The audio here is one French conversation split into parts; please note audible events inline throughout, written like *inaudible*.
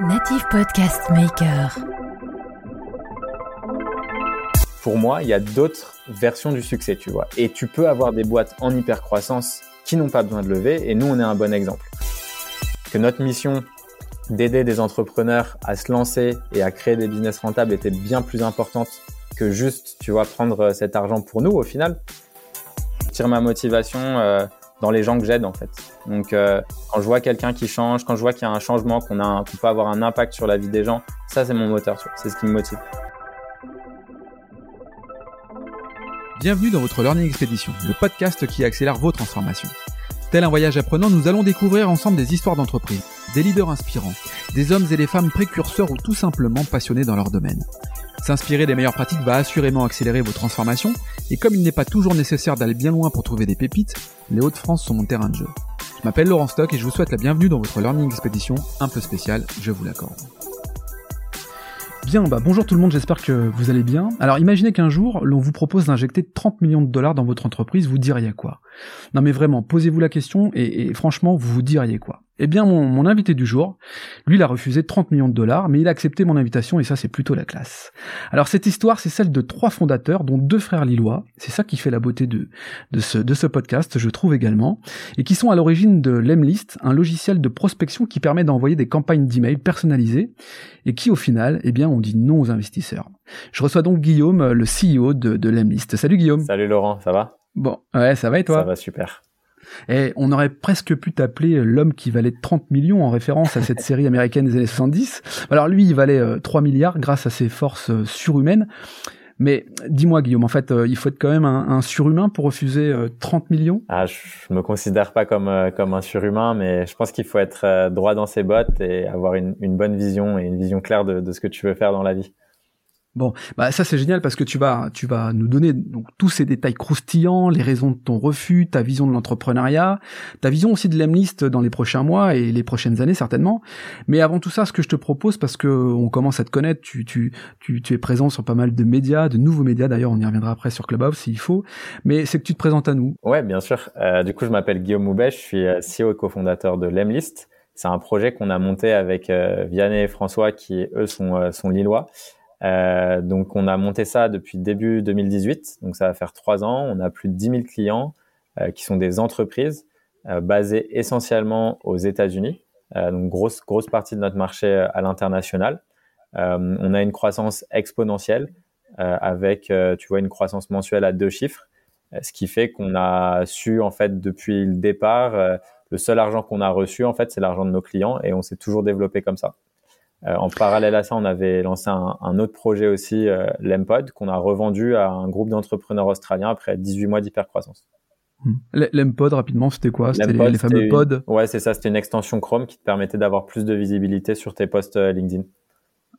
Native Podcast Maker. Pour moi, il y a d'autres versions du succès, tu vois. Et tu peux avoir des boîtes en hyper croissance qui n'ont pas besoin de lever, et nous, on est un bon exemple. Que notre mission d'aider des entrepreneurs à se lancer et à créer des business rentables était bien plus importante que juste, tu vois, prendre cet argent pour nous au final. Je tire ma motivation euh, dans les gens que j'aide en fait. Donc euh, quand je vois quelqu'un qui change, quand je vois qu'il y a un changement, qu'on peut avoir un impact sur la vie des gens, ça c'est mon moteur, c'est ce qui me motive. Bienvenue dans votre Learning Expedition, le podcast qui accélère vos transformations. Tel un voyage apprenant, nous allons découvrir ensemble des histoires d'entreprise, des leaders inspirants, des hommes et des femmes précurseurs ou tout simplement passionnés dans leur domaine. S'inspirer des meilleures pratiques va assurément accélérer vos transformations, et comme il n'est pas toujours nécessaire d'aller bien loin pour trouver des pépites, les Hauts-de-France sont mon terrain de jeu. Je m'appelle Laurent Stock et je vous souhaite la bienvenue dans votre Learning Expedition un peu spéciale, je vous l'accorde. Bien, bah bonjour tout le monde, j'espère que vous allez bien. Alors imaginez qu'un jour, l'on vous propose d'injecter 30 millions de dollars dans votre entreprise, vous diriez quoi? Non mais vraiment, posez-vous la question et, et franchement, vous vous diriez quoi? Eh bien, mon, invité du jour, lui, il a refusé 30 millions de dollars, mais il a accepté mon invitation et ça, c'est plutôt la classe. Alors, cette histoire, c'est celle de trois fondateurs, dont deux frères lillois. C'est ça qui fait la beauté de, de, ce, de ce podcast, je trouve également, et qui sont à l'origine de Lemlist, un logiciel de prospection qui permet d'envoyer des campagnes d'email personnalisées et qui, au final, eh bien, on dit non aux investisseurs. Je reçois donc Guillaume, le CEO de, de Lemlist. Salut Guillaume. Salut Laurent, ça va? Bon, ouais, ça va et toi? Ça va super. Et on aurait presque pu t'appeler l'homme qui valait 30 millions en référence à cette *laughs* série américaine des années 70. Alors lui, il valait 3 euh, milliards grâce à ses forces euh, surhumaines. Mais dis-moi Guillaume, en fait, euh, il faut être quand même un, surhumain pour refuser 30 millions? Ah, je me considère pas comme comme un surhumain, mais je pense qu'il faut être droit dans ses bottes et avoir une, bonne vision et une vision claire de ce que tu veux faire dans la vie. Bon, bah ça c'est génial parce que tu vas tu vas nous donner donc tous ces détails croustillants, les raisons de ton refus, ta vision de l'entrepreneuriat, ta vision aussi de l'Emlist dans les prochains mois et les prochaines années certainement. Mais avant tout ça, ce que je te propose parce que on commence à te connaître, tu tu tu, tu es présent sur pas mal de médias, de nouveaux médias d'ailleurs, on y reviendra après sur Clubhouse s'il faut, mais c'est que tu te présentes à nous. Ouais, bien sûr. Euh, du coup, je m'appelle Guillaume Moubet, je suis euh, CEO et cofondateur de l'Emlist. C'est un projet qu'on a monté avec euh, Vianney et François qui eux sont euh, sont lillois. Euh, donc on a monté ça depuis début 2018, donc ça va faire trois ans. On a plus de 10 000 clients euh, qui sont des entreprises euh, basées essentiellement aux États-Unis. Donc grosse grosse partie de notre marché à l'international. on a une croissance exponentielle avec, tu vois, une croissance mensuelle à deux chiffres, ce qui fait qu'on a su en fait depuis le départ, le seul argent qu'on a reçu en fait, c'est l'argent de nos clients et on s'est toujours développé comme ça. Euh, en parallèle à ça, on avait lancé un, autre projet aussi, euh, l'Empod, qu'on a revendu à un groupe d'entrepreneurs australiens après 18 mois d'hypercroissance. Hmm. L'Empod, rapidement, c'était quoi? C'était les, fameux pods? Ouais, c'est ça. C'était une extension Chrome qui te permettait d'avoir plus de visibilité sur tes posts euh, LinkedIn.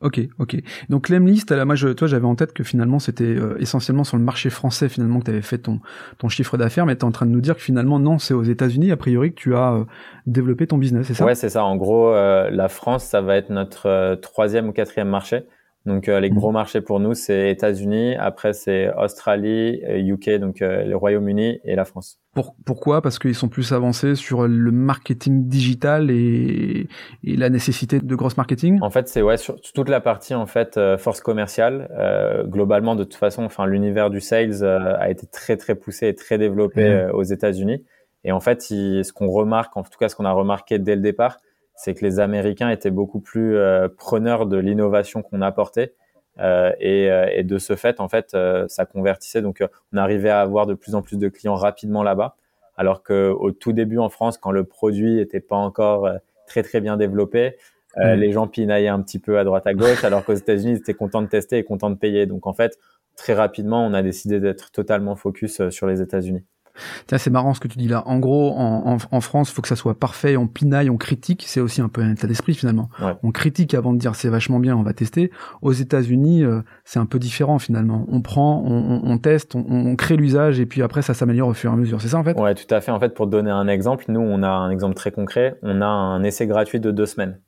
Ok, ok. Donc l'Emlist, moi, je, toi, j'avais en tête que finalement, c'était euh, essentiellement sur le marché français finalement que tu avais fait ton ton chiffre d'affaires, mais tu es en train de nous dire que finalement, non, c'est aux États-Unis, a priori, que tu as euh, développé ton business, c'est ça? Ouais, c'est ça. En gros, euh, la France, ça va être notre troisième ou quatrième marché. Donc les gros mmh. marchés pour nous, c'est États-Unis, après c'est Australie, UK, donc le Royaume-Uni et la France. pourquoi? Parce qu'ils sont plus avancés sur le marketing digital et, et, la nécessité de grosse marketing? En fait, c'est ouais sur toute la partie en fait force commerciale. Euh, globalement, de toute façon, enfin l'univers du sales a été très très poussé et très développé aux États-Unis. Et en fait, ce qu'on remarque, en tout cas ce qu'on a remarqué dès le départ, c'est que les Américains étaient beaucoup plus euh, preneurs de l'innovation qu'on apportait. Euh, et, euh, et, de ce fait, en fait, ça convertissait. Donc, on arrivait à avoir de plus en plus de clients rapidement là-bas. Alors qu'au tout début en France, quand le produit n'était pas encore très très bien développé, mmh. les gens pinaillaient un petit peu à droite à gauche, alors qu'aux États-Unis, ils étaient contents de tester et contents de payer. Donc, en fait, très rapidement, on a décidé d'être totalement focus sur les États-Unis. Tiens, c'est marrant ce que tu dis là. En gros, en, en, France, il faut que ça soit parfait, on pinaille, on critique. C'est aussi un peu un état d'esprit finalement. On critique avant de dire c'est vachement bien, on va tester. Aux États-Unis, euh, c'est un peu différent finalement. On prend, on, on teste, on, crée l'usage et puis après ça s'améliore au fur et à mesure. C'est ça en fait? Ouais, tout à fait. En fait, pour donner un exemple, nous, on a un exemple très concret. On a un essai gratuit de deux semaines.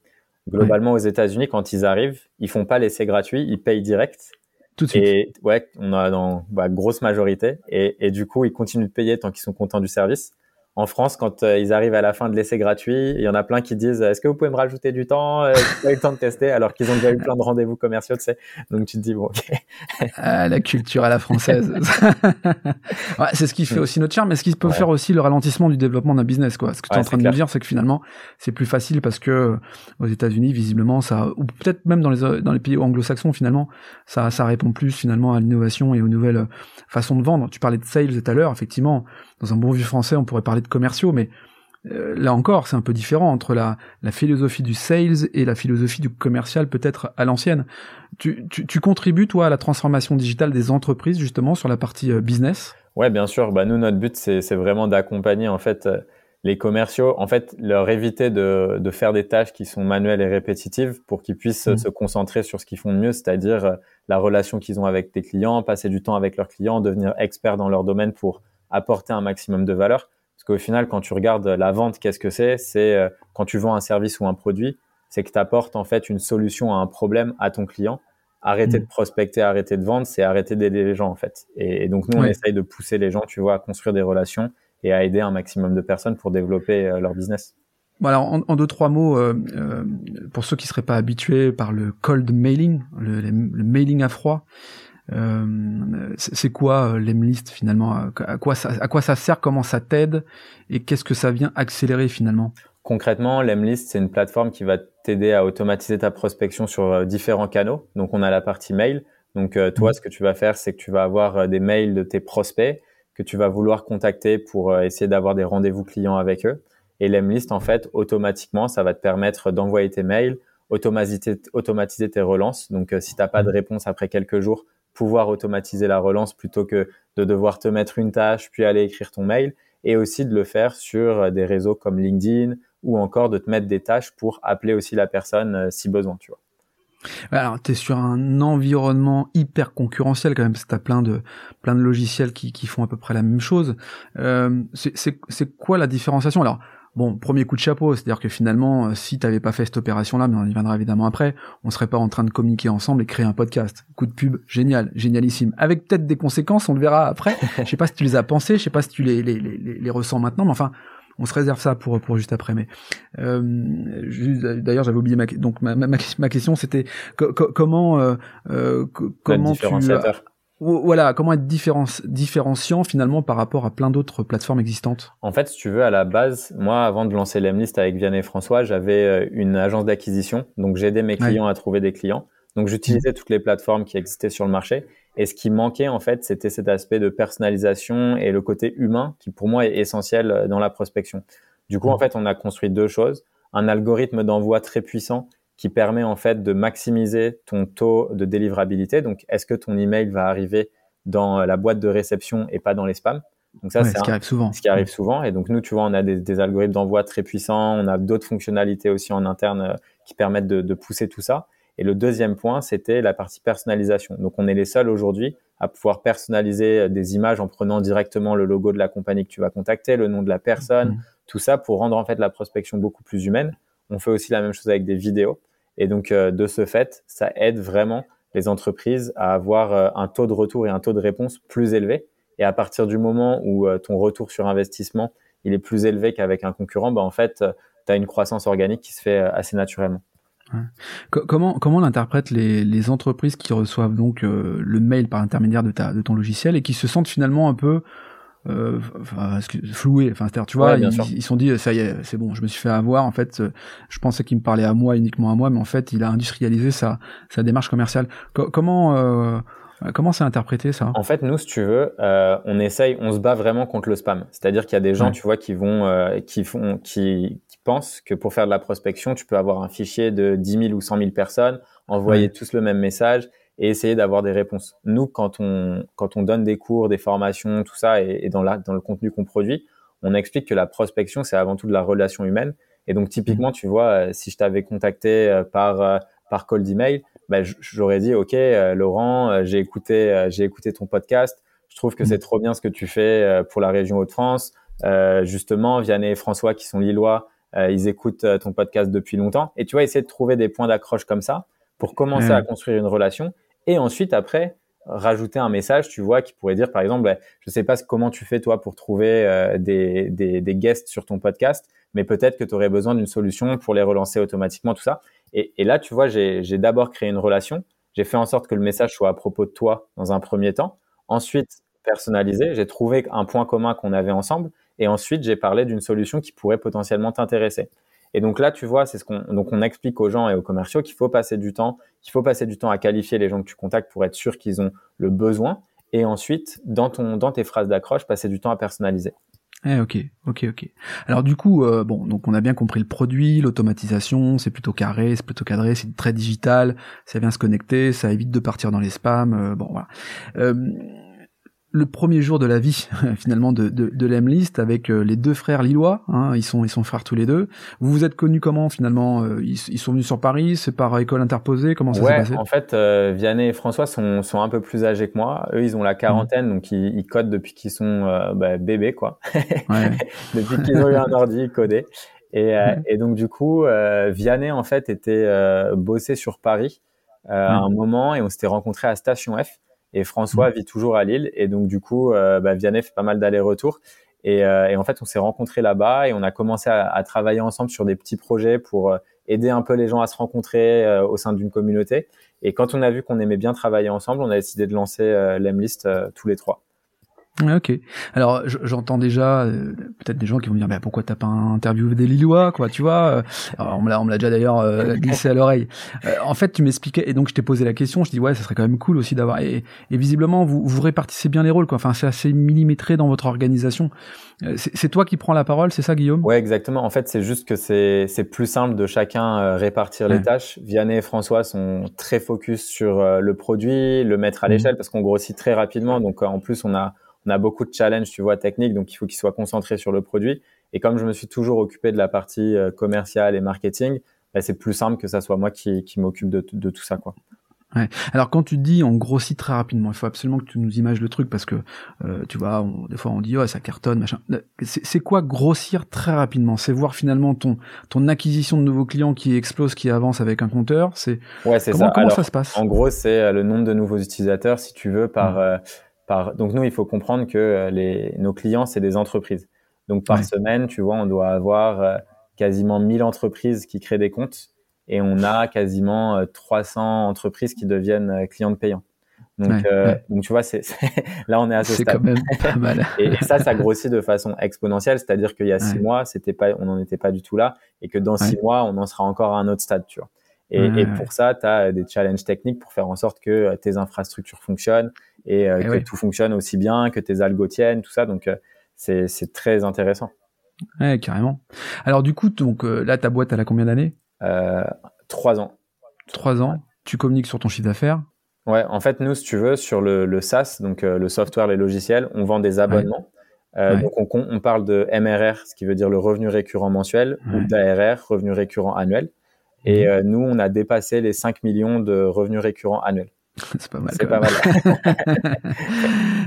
Globalement, aux États-Unis, quand ils arrivent, ils font pas l'essai gratuit, ils payent direct tout. Et ouais, on a dans bah, grosse majorité. Et, et, du coup, ils continuent de payer tant qu'ils sont contents du service. En France, quand euh, ils arrivent à la fin de l'essai gratuit, il y en a plein qui disent Est-ce que vous pouvez me rajouter du temps? Euh, J'ai pas eu le temps de tester, alors qu'ils ont déjà eu plein de rendez-vous commerciaux, tu sais. Donc tu te dis Bon, ok. *laughs* ah, la culture à la française. *laughs* ouais, c'est ce qui fait aussi notre charme, mais ce qui peut faire aussi le ralentissement du développement d'un business. Quoi. Ce que tu es en train de nous dire, c'est que finalement, c'est plus facile parce que aux États-Unis, visiblement, ça, ou peut-être même dans les, dans les pays anglo-saxons, finalement, ça, ça répond plus finalement à l'innovation et aux nouvelles façons de vendre. Tu parlais de sales tout à l'heure, effectivement dans un bon vieux français, on pourrait parler de commerciaux, mais euh, là encore, c'est un peu différent entre la, la, philosophie du sales et la philosophie du commercial, peut-être à l'ancienne. Tu, tu, tu, contribues, toi, à la transformation digitale des entreprises, justement, sur la partie euh, business? Ouais, bien sûr. Bah, nous, notre but, c'est vraiment d'accompagner, en fait, euh, les commerciaux, en fait, leur éviter de, de, faire des tâches qui sont manuelles et répétitives pour qu'ils puissent mmh. se concentrer sur ce qu'ils font de mieux, c'est-à-dire la relation qu'ils ont avec des clients, passer du temps avec leurs clients, devenir experts dans leur domaine pour apporter un maximum de valeur. Parce qu'au final, quand tu regardes la vente, qu'est-ce que c'est? C'est euh, quand tu vends un service ou un produit, c'est que tu apportes en fait une solution à un problème à ton client. Arrêter mm. de prospecter, arrêter de vendre, c'est arrêter d'aider les gens en fait. Et, donc nous, on essaye de pousser les gens, tu vois, à construire des relations et à aider un maximum de personnes pour développer euh, leur business. Bon alors en, deux trois mots euh, pour ceux qui seraient pas habitués par le cold mailing, le, le mailing à froid, euh, c'est quoi euh, l'Emlist finalement? À quoi, ça, à quoi ça sert? Comment ça t'aide? Et qu'est-ce que ça vient accélérer finalement? Concrètement, l'Emlist, c'est une plateforme qui va t'aider à automatiser ta prospection sur euh, différents canaux. Donc, on a la partie mail. Donc, toi, mmh. ce que tu vas faire, c'est que tu vas avoir des mails de tes prospects que tu vas vouloir contacter pour essayer d'avoir des rendez-vous clients avec eux. Et l'Emlist, en fait, automatiquement, ça va te permettre d'envoyer tes mails, automatiser, automatiser tes relances. Donc, si tu n'as pas de mmh. réponse après quelques jours, pouvoir automatiser la relance plutôt que de devoir te mettre une tâche puis aller écrire ton mail et aussi de le faire sur des réseaux comme LinkedIn ou encore de te mettre des tâches pour appeler aussi la personne euh, si besoin, tu vois. Alors, tu es sur un environnement hyper concurrentiel quand même, parce que tu as plein de, plein de logiciels qui, qui font à peu près la même chose. Euh, c'est quoi la différenciation? Alors, Bon, premier coup de chapeau, c'est-à-dire que finalement, euh, si tu n'avais pas fait cette opération-là, mais on y viendra évidemment après, on serait pas en train de communiquer ensemble et créer un podcast. Coup de pub, génial, génialissime. Avec peut-être des conséquences, on le verra après. *laughs* je sais pas si tu les as pensées, je sais pas si tu les, les, les, les ressens maintenant, mais enfin, on se réserve ça pour pour juste après. Mais euh, d'ailleurs, j'avais oublié ma donc ma, ma, ma question, c'était comment euh, euh comment tu voilà, comment être différenciant finalement par rapport à plein d'autres plateformes existantes? En fait, si tu veux, à la base, moi, avant de lancer l'Emlist avec Vianney et François, j'avais euh, une agence d'acquisition. Donc, j'aidais mes clients à trouver des clients. Donc, j'utilisais toutes les plateformes qui existaient sur le marché. Et ce qui manquait, en fait, c'était cet aspect de personnalisation et le côté humain qui, pour moi, est essentiel euh, dans la prospection. Du coup, en fait, on a construit deux choses. Un algorithme d'envoi très puissant qui permet en fait de maximiser ton taux de délivrabilité. Donc, est-ce que ton email va arriver dans la boîte de réception et pas dans les spams? Donc ça, c'est ce qui arrive souvent. Ce qui arrive souvent. Et donc nous, tu vois, on a des, algorithmes d'envoi très puissants. On a d'autres fonctionnalités aussi en interne euh, qui permettent de, pousser tout ça. Et le deuxième point, c'était la partie personnalisation. Donc on est les seuls aujourd'hui à pouvoir personnaliser euh, des images en prenant directement le logo de la compagnie que tu vas contacter, le nom de la personne, mmh. tout ça pour rendre en fait la prospection beaucoup plus humaine. On fait aussi la même chose avec des vidéos. Et donc, euh, de ce fait, ça aide vraiment les entreprises à avoir euh, un taux de retour et un taux de réponse plus élevé. Et à partir du moment où euh, ton retour sur investissement il est plus élevé qu'avec un concurrent, bah en fait, tu as une croissance organique qui se fait assez naturellement. Comment comment on interprète les, les entreprises qui reçoivent donc le mail par intermédiaire de ta de ton logiciel et qui se sentent finalement un peu euh, enfin, floué. Enfin, c'est-à-dire, tu vois, ils, ils, sont dit, ça y est, c'est bon, je me suis fait avoir. En fait, je pensais qu'il me parlait à moi, uniquement à moi, mais en fait, il a industrialisé sa, sa démarche commerciale. comment, euh, comment c'est interprété ça? En fait, nous, si tu veux, euh, on essaye, on se bat vraiment contre le spam. C'est-à-dire qu'il y a des gens, tu vois, qui vont, euh, qui font, qui, qui, pensent que pour faire de la prospection, tu peux avoir un fichier de 10 000 ou 100 000 personnes, envoyer tous le même message et essayer d'avoir des réponses. Nous, quand on, quand on donne des cours, des formations, tout ça, et, dans, la, dans le contenu qu'on produit, on explique que la prospection, c'est avant tout de la relation humaine. Et donc, typiquement, mmh. tu vois, euh, si je t'avais contacté euh, par, euh, par cold email, bah, j'aurais dit, OK, Laurent, j'ai écouté, j'ai écouté ton podcast. Je trouve que mmh. c'est trop bien ce que tu fais pour la région Hauts-de-France. justement, Vianney et François, qui sont lillois, ils écoutent ton podcast depuis longtemps. Et tu vois, essayer de trouver des points d'accroche comme ça pour commencer à construire une relation et ensuite, après, rajouter un message, tu vois, qui pourrait dire par exemple, bah, je sais pas comment tu fais toi pour trouver euh, des, des, des, guests sur ton podcast, mais peut-être que tu aurais besoin d'une solution pour les relancer automatiquement, tout ça. Et, et là, tu vois, j'ai d'abord créé une relation, j'ai fait en sorte que le message soit à propos de toi dans un premier temps, ensuite personnalisé, j'ai trouvé un point commun qu'on avait ensemble, et ensuite j'ai parlé d'une solution qui pourrait potentiellement t'intéresser. Et donc là, tu vois, c'est ce qu'on donc on explique aux gens et aux commerciaux qu'il faut passer du temps, qu'il faut passer du temps à qualifier les gens que tu contactes pour être sûr qu'ils ont le besoin. Et ensuite, dans ton dans tes phrases d'accroche, passer du temps à personnaliser. Eh, ok, ok, ok. Alors du coup, euh, bon, donc on a bien compris le produit, l'automatisation, c'est plutôt carré, c'est plutôt cadré, c'est très digital, ça vient se connecter, ça évite de partir dans les spams. Euh, bon, voilà. Euh, le premier jour de la vie *laughs* finalement de, de, de l'Emlist avec euh, les deux frères lillois, hein, ils sont ils sont frères tous les deux. Vous vous êtes connus comment finalement euh, ils, ils, sont venus sur Paris, c'est par école interposée, comment ça s'est passé? En fait, euh, Vianney et François sont, sont un peu plus âgés que moi. Eux, ils ont la quarantaine, donc ils, ils, codent depuis qu'ils sont euh, bah, bébés quoi. Ouais. *laughs* depuis qu'ils ont eu un ordi, ils codaient. Et, et donc du coup, Vianney en fait était bossé sur Paris à un moment et on s'était rencontrés à Station F. Et François mmh. vit toujours à Lille. Et donc, du coup, euh, bah, Vianney fait pas mal d'allers-retours. Et, euh, et, en fait, on s'est rencontrés là-bas et on a commencé à, à, travailler ensemble sur des petits projets pour euh, aider un peu les gens à se rencontrer euh, au sein d'une communauté. Et quand on a vu qu'on aimait bien travailler ensemble, on a décidé de lancer euh, l'Emlist tous les trois. Ok. Alors j'entends déjà euh, peut-être des gens qui vont me dire bah, pourquoi t'as pas interviewé des Lillois quoi tu vois. Euh, alors, on me l'a on me l'a déjà d'ailleurs euh, *laughs* glissé à l'oreille. en fait tu m'expliquais et donc je t'ai posé la question. Je dis ouais ça serait quand même cool aussi d'avoir et, et, visiblement vous vous répartissez bien les rôles quoi. Enfin c'est assez millimétré dans votre organisation. c'est toi qui prends la parole c'est ça Guillaume? Ouais exactement. En fait c'est juste que c'est c'est plus simple de chacun répartir les tâches. Vianney et François sont très focus sur le produit, le mettre à mmh. l'échelle parce qu'on grossit très rapidement donc en plus on a on a beaucoup de challenges, tu vois, techniques, donc il faut qu'il soit concentré sur le produit. Et comme je me suis toujours occupé de la partie euh, commerciale et marketing, bah, c'est plus simple que ça soit moi qui, qui m'occupe de, de, tout ça, quoi. Ouais. Alors quand tu dis on grossit très rapidement, il faut absolument que tu nous images le truc parce que euh, tu vois, des fois on dit oh ça cartonne machin. C'est quoi grossir très rapidement? C'est voir finalement ton ton acquisition de nouveaux clients qui explose, qui avance avec un compteur. C'est ouais c'est ça. Comment ça se passe? En gros c'est euh, le nombre de nouveaux utilisateurs si tu veux par donc nous, il faut comprendre que euh, les, nos clients, c'est des entreprises. Donc par semaine, tu vois, on doit avoir euh, quasiment 1000 entreprises qui créent des comptes et on a quasiment 300 euh, entreprises qui deviennent clientes payantes. Donc, donc tu vois, c'est *laughs* là on est à ce stade. Quand même pas *laughs* mal. et, ça, ça grossit de façon exponentielle, c'est-à-dire qu'il y a six mois, c'était pas, on n'en était pas du tout là, et que dans six mois, on en sera encore à un autre stade, tu vois. Et, et pour ça, tu as des challenges techniques pour faire en sorte que tes infrastructures fonctionnent, et, euh, que tout fonctionne aussi bien, que tes algos tiennent, tout ça. Donc euh, c'est très intéressant. Ouais, carrément. Alors du coup, donc euh, là, ta boîte, elle a combien d'années? Trois ans. Trois ans. Tu communiques sur ton chiffre d'affaires? Ouais, en fait, nous, si tu veux, sur le, le SaaS, donc le software, les logiciels, on vend des abonnements. Donc on, on, parle de MRR, ce qui veut dire le revenu récurrent mensuel, ou d'ARR, revenu récurrent annuel. Et mhm. nous, on a dépassé les 5 millions de revenus récurrents annuels. *laughs* c'est pas mal. C'est pas mal.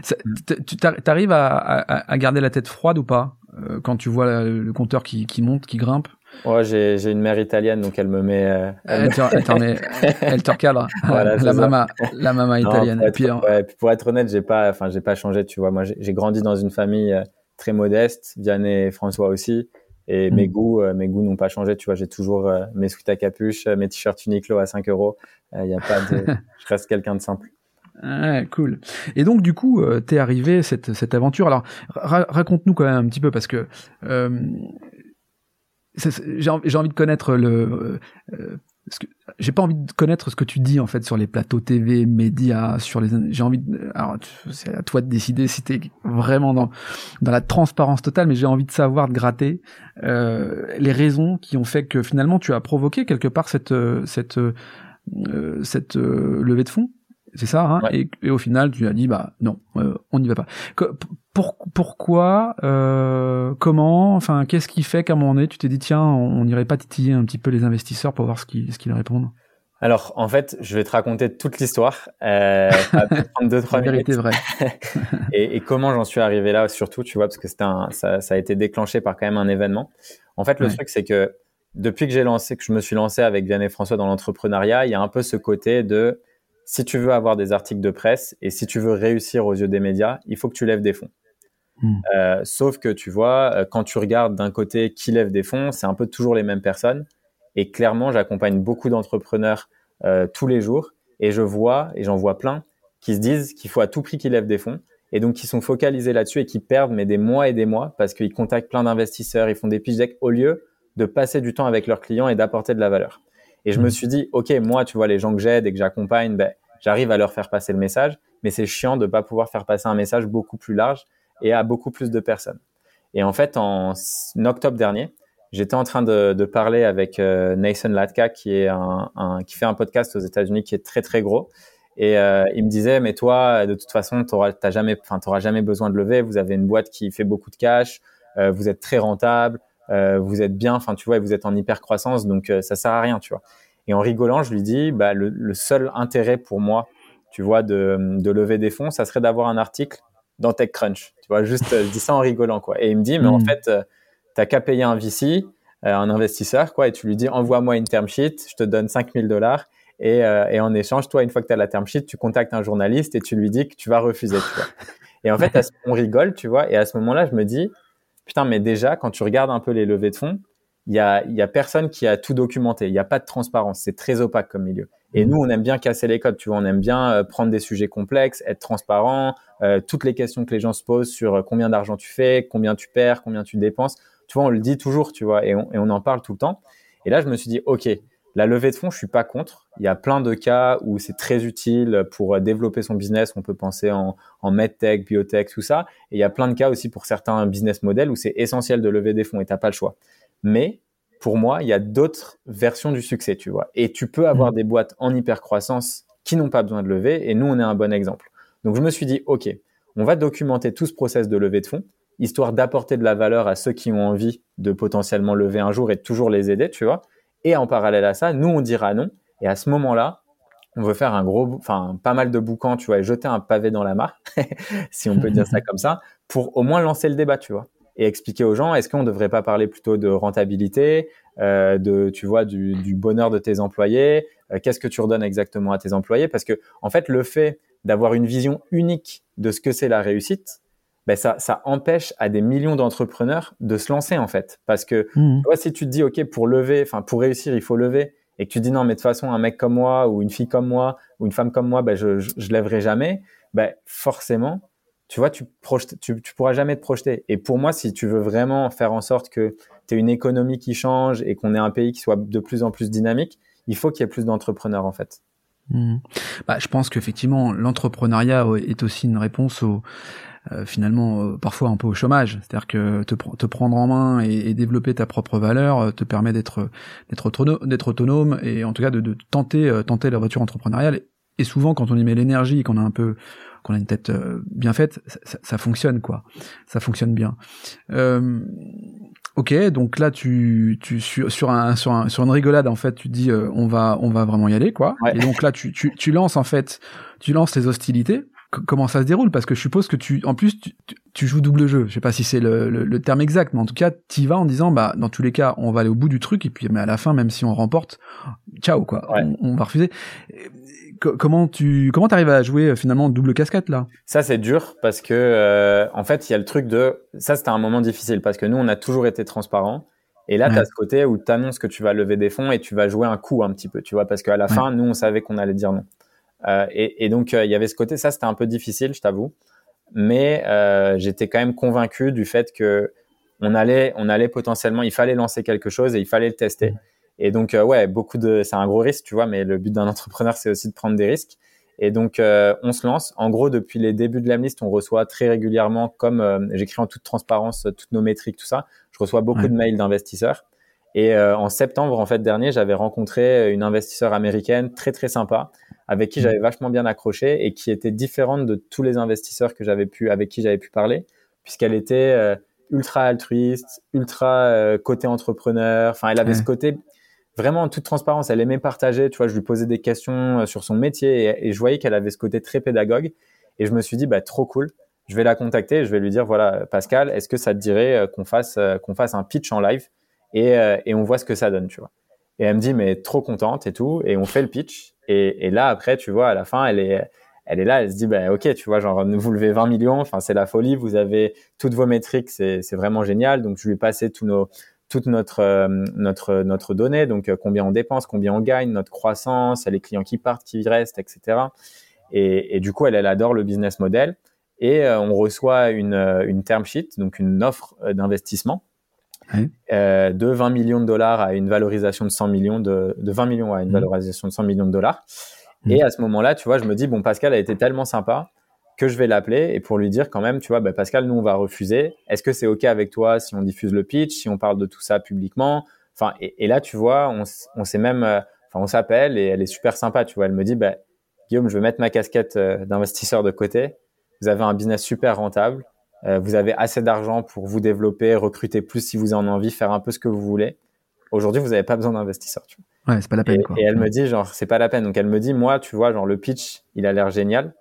*laughs* tu arrives à, à, à, garder la tête froide ou pas euh, quand tu vois le, compteur qui, qui, monte, qui grimpe? Ouais, j'ai une mère italienne, donc elle me met. Euh, elle, te, *laughs* elle, te recadre. Voilà, la mama, la mama italienne. pour, être, ouais, pour être honnête, j'ai pas, enfin, j'ai pas changé. Tu vois, moi, j'ai grandi dans une famille euh, très modeste. Vianney et François aussi. Et mm. mes goûts, euh, mes goûts n'ont pas changé. Tu vois, j'ai toujours euh, mes sweats à capuche, mes t-shirts Uniqlo à 5 euros. Il euh, y a pas de, *laughs* je reste quelqu'un de simple. Ouais, cool. Et donc du coup, euh, t'es arrivé cette cette aventure. Alors raconte-nous quand même un petit peu parce que euh, j'ai envie de connaître le j'ai pas envie de connaître ce que tu dis en fait sur les plateaux TV, médias, sur les. J'ai envie. De, alors c'est à toi de décider si t'es vraiment dans dans la transparence totale, mais j'ai envie de savoir, de gratter euh, les raisons qui ont fait que finalement tu as provoqué quelque part cette cette euh, cette euh, levée de fonds. C'est ça, hein et, et, au final, tu as dit bah non, euh, on n'y va pas. pour, pourquoi, euh, comment, enfin, qu'est-ce qui fait qu'à un moment donné, tu t'es dit tiens, on n'irait pas titiller un petit peu les investisseurs pour voir ce qu'ils ce qu'ils répondent alors, en fait, je vais te raconter toute l'histoire. Euh, *laughs* deux, trois La vérité vraie. *laughs* et, et, comment j'en suis arrivé là, surtout, tu vois, parce que c'était ça, ça, a été déclenché par quand même un événement. En fait, le truc, c'est que depuis que j'ai lancé, que je me suis lancé avec Vianney François dans l'entrepreneuriat, il y a un peu ce côté de si tu veux avoir des articles de presse et si tu veux réussir aux yeux des médias, il faut que tu lèves des fonds. Hmm. Euh, sauf que tu vois, euh, quand tu regardes d'un côté qui lève des fonds, c'est un peu toujours les mêmes personnes. Et clairement, j'accompagne beaucoup d'entrepreneurs euh, tous les jours et je vois, et j'en vois plein, qui se disent qu'il faut à tout prix qu'ils lèvent des fonds et donc qui sont focalisés là-dessus et qui perdent mais des mois et des mois parce qu'ils contactent plein d'investisseurs, ils font des pitch decks au lieu de passer du temps avec leurs clients et d'apporter de la valeur. Et je me hmm. suis dit, ok, moi, tu vois, les gens que j'aide et que j'accompagne, ben, j'arrive à leur faire passer le message, mais c'est chiant de ne pas pouvoir faire passer un message beaucoup plus large et à beaucoup plus de personnes. Et en fait, en octobre dernier, j'étais en train de, de parler avec euh, Nathan Latka, qui est un, un, qui fait un podcast aux États-Unis qui est très très gros. Et euh, il me disait, mais toi, de toute façon, tu n'auras jamais, jamais besoin de lever. Vous avez une boîte qui fait beaucoup de cash, euh, vous êtes très rentable, euh, vous êtes bien, enfin, tu vois, vous êtes en hyper croissance, donc euh, ça sert à rien, tu vois. Et en rigolant, je lui dis, bah, le, le seul intérêt pour moi, tu vois, de, de lever des fonds, ça serait d'avoir un article dans TechCrunch. Tu vois, juste, je dis ça en rigolant, quoi. Et il me dit, mais en hmm. fait, euh, t'as qu'à payer un VC, euh, un investisseur, quoi, et tu lui dis, envoie-moi une term sheet, je te donne 5000 dollars. Et, euh, et, en échange, toi, une fois que tu as la term sheet, tu contactes un journaliste et tu lui dis que tu vas refuser. Tu vois. Et en fait, on rigole, tu vois. Et à ce moment-là, je me dis, putain, mais déjà, quand tu regardes un peu les levées de fonds, il y a, y a personne qui a tout documenté. Il n'y a pas de transparence. C'est très opaque comme milieu. Et mmh. nous, on aime bien casser les codes. Tu vois, on aime bien euh, prendre des sujets complexes, être transparent, euh, toutes les questions que les gens se posent sur euh, combien d'argent tu fais, combien tu perds, combien tu dépenses. Tu vois, on le dit toujours, tu vois, et on, et on en parle tout le temps. Et là, je me suis dit, OK, la levée de fonds, je suis pas contre. Il y a plein de cas où c'est très utile pour développer son business. On peut penser en, en medtech, biotech, tout ça. Et il y a plein de cas aussi pour certains business models où c'est essentiel de lever des fonds et t'as pas le choix. Mais pour moi, il y a d'autres versions du succès, tu vois. Et tu peux avoir mmh. des boîtes en hyper croissance qui n'ont pas besoin de lever. Et nous, on est un bon exemple. Donc, je me suis dit, OK, on va documenter tout ce process de levée de fonds, histoire d'apporter de la valeur à ceux qui ont envie de potentiellement lever un jour et de toujours les aider, tu vois. Et en parallèle à ça, nous, on dira non. Et à ce moment-là, on veut faire un gros, enfin, pas mal de boucans, tu vois, et jeter un pavé dans la mare, *laughs* si on peut dire ça comme ça, pour au moins lancer le débat, tu vois. Et expliquer aux gens, est-ce qu'on ne devrait pas parler plutôt de rentabilité, euh, de, tu vois, du, bonheur de tes employés, euh, qu'est-ce que tu redonnes exactement à tes employés, parce que, en fait, le fait d'avoir une vision unique de ce que c'est la réussite, ben ça, ça empêche à des millions d'entrepreneurs de se lancer en fait. Parce que mmh. tu vois, si tu te dis, OK, pour lever, enfin pour réussir, il faut lever, et que tu dis non, mais de toute façon, un mec comme moi, ou une fille comme moi, ou une femme comme moi, ben, je, je, je lèverai jamais, ben, forcément, tu vois, tu, tu, tu pourras jamais te projeter. Et pour moi, si tu veux vraiment faire en sorte que tu aies une économie qui change et qu'on ait un pays qui soit de plus en plus dynamique, il faut qu'il y ait plus d'entrepreneurs en fait. Mmh. Bah, je pense qu'effectivement, l'entrepreneuriat est aussi une réponse au, euh, finalement euh, parfois un peu au chômage. C'est-à-dire que te, te, prendre en main et, et, développer ta propre valeur euh, te permet d'être d'être autonome, d'être autonome et en tout cas de, de tenter tenter la voiture entrepreneuriale. Et souvent, quand on y met l'énergie qu'on a un peu qu'on a une tête bien faite, ça, ça, fonctionne quoi. Ça fonctionne bien. Euh, Ok, donc là tu tu sur, sur un sur un sur une rigolade en fait tu dis euh, on va on va vraiment y aller quoi. Et donc là tu, tu tu lances en fait tu lances les hostilités. Comment ça se déroule Parce que je suppose que tu en plus tu, tu joues double jeu. Je sais pas si c'est le, le, terme exact, mais en tout cas tu vas en disant bah dans tous les cas on va aller au bout du truc et puis mais à la fin même si on remporte, ciao quoi, on, on, va refuser. Comment tu comment arrives à jouer euh, finalement double casquette là? Ça c'est dur parce que euh, en fait il y a le truc de ça c'était un moment difficile parce que nous on a toujours été transparent et là tu as ce côté où tu annonces que tu vas lever des fonds et tu vas jouer un coup un petit peu tu vois parce qu'à la fin nous on savait qu'on allait dire non et, et, donc euh, il y avait ce côté ça c'était un peu difficile je t'avoue mais euh, j'étais quand même convaincu du fait que on allait on allait potentiellement il fallait lancer quelque chose et il fallait le tester et donc, euh, ouais, beaucoup de, c'est un gros risque, tu vois, mais le but d'un *laughs* entrepreneur, c'est aussi de prendre des risques. Et donc, euh, on se lance. En gros, depuis les débuts de l'Amlist, on reçoit très régulièrement, comme euh, j'écris en toute transparence toutes nos métriques, tout ça, je reçois beaucoup de mails d'investisseurs. Et en septembre, en fait, dernier, j'avais rencontré une investisseur américaine très, très sympa, avec qui mmh. j'avais vachement bien accroché et qui était différente de tous les investisseurs que j'avais pu, avec qui j'avais pu parler, puisqu'elle était ultra altruiste, ultra côté entrepreneur. Enfin, elle avait ce côté vraiment en toute transparence, elle aimait partager. Tu vois, je lui posais des questions euh, sur son métier et, je voyais qu'elle avait ce côté très pédagogue. Et je me suis dit, bah, trop cool. Je vais la contacter. je vais lui dire, voilà, Pascal, est-ce que ça te dirait euh, qu'on fasse, euh, qu'on fasse un pitch en live et, et on voit ce que ça donne, tu vois. Et elle me dit, mais trop contente et tout. Et on fait le pitch. Et, et là, après, tu vois, à la fin, elle est, elle est là, elle se dit, bah, ok, tu vois, genre, vous levez 20 millions, enfin, c'est la folie, vous avez toutes vos métriques, c'est, vraiment génial. Donc, je lui ai passé tous nos, toute notre, euh, notre, notre donnée, donc euh, combien on dépense, combien on gagne, notre croissance, les clients qui partent, qui restent, etc. Et, et du coup, elle, elle adore le business model. Et euh, on reçoit une, une term sheet, donc une offre d'investissement euh, de 20 millions de dollars à une valorisation de 100 millions de, de 20 millions à une mmh. valorisation de 100 millions de dollars. Mmh. Et à ce moment-là, tu vois, je me dis, bon, Pascal a été tellement sympa que je vais l'appeler et pour lui dire quand même, tu vois, bah, Pascal, nous, on va refuser. Est-ce que c'est OK avec toi si on diffuse le pitch, si on parle de tout ça publiquement? Enfin, et, là, tu vois, on, on s'est même, euh, enfin, on s'appelle et elle est super sympa, tu vois. Elle me dit, bah, Guillaume, je vais mettre ma casquette euh, d'investisseur de côté. Vous avez un business super rentable. Euh, vous avez assez d'argent pour vous développer, recruter plus si vous en avez envie, faire un peu ce que vous voulez. Aujourd'hui, vous n'avez pas besoin d'investisseurs. Tu vois. Ouais, c'est pas la peine. Et, quoi. et elle me dit genre c'est pas la peine. Donc elle me dit moi, tu vois, genre le pitch, il a l'air génial.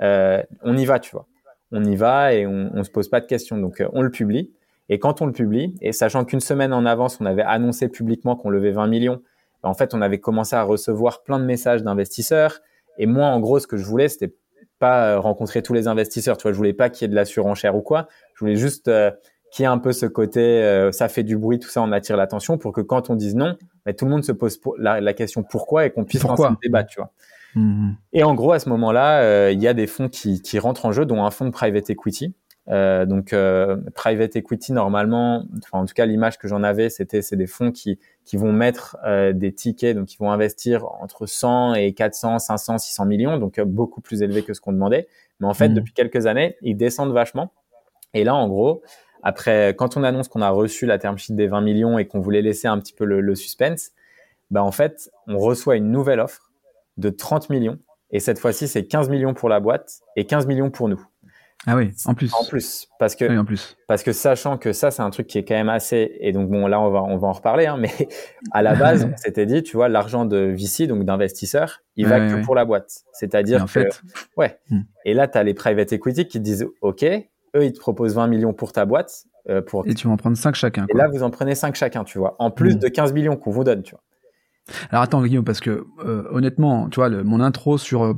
Euh, on y va, tu vois. On y va et on, on se pose pas de questions. Donc euh, on le publie. Et quand on le publie, et sachant qu'une semaine en avance, on avait annoncé publiquement qu'on levait 20 millions, ben, en fait, on avait commencé à recevoir plein de messages d'investisseurs. Et moi, en gros, ce que je voulais, c'était pas euh, rencontrer tous les investisseurs. Tu vois, je voulais pas qu'il y ait de la surenchère ou quoi. Je voulais juste euh, qu'il y ait un peu ce côté, euh, ça fait du bruit, tout ça, on attire l'attention pour que quand on dise non, mais tout le monde se pose la, question pourquoi et qu'on puisse pourquoi lancer débat, tu vois. Mmh. Et en gros, à ce moment-là, il y a des fonds qui, qui rentrent en jeu, dont un fonds de private equity. Euh, donc euh, private equity normalement, enfin en tout cas l'image que j'en avais, c'était c'est des fonds qui qui vont mettre euh, des tickets, donc qui vont investir entre 100 et 400, 500, 600 millions, donc beaucoup plus élevé que ce qu'on demandait. Mais en fait, mmh. depuis quelques années, ils descendent vachement. Et là, en gros, après, quand on annonce qu'on a reçu la term sheet des 20 millions et qu'on voulait laisser un petit peu le, le suspense, bah en fait, on reçoit une nouvelle offre de 30 millions. Et cette fois-ci, c'est 15 millions pour la boîte et 15 millions pour nous. Ah oui, en plus. En plus, parce que oui, en plus. parce que sachant que ça c'est un truc qui est quand même assez et donc bon là on va on va en reparler hein, mais à la base *laughs* on s'était dit tu vois l'argent de VC donc d'investisseurs il va que pour la boîte, c'est-à-dire que fait... ouais. Hmm. Et là tu as les private equity qui te disent OK, eux ils te proposent 20 millions pour ta boîte euh, pour Et tu vas en prendre 5 chacun. Et là vous en prenez 5 chacun, tu vois, en plus hmm. de 15 millions qu'on vous donne, tu vois. Alors attends Guillaume parce que euh, honnêtement, tu vois le, mon intro sur euh,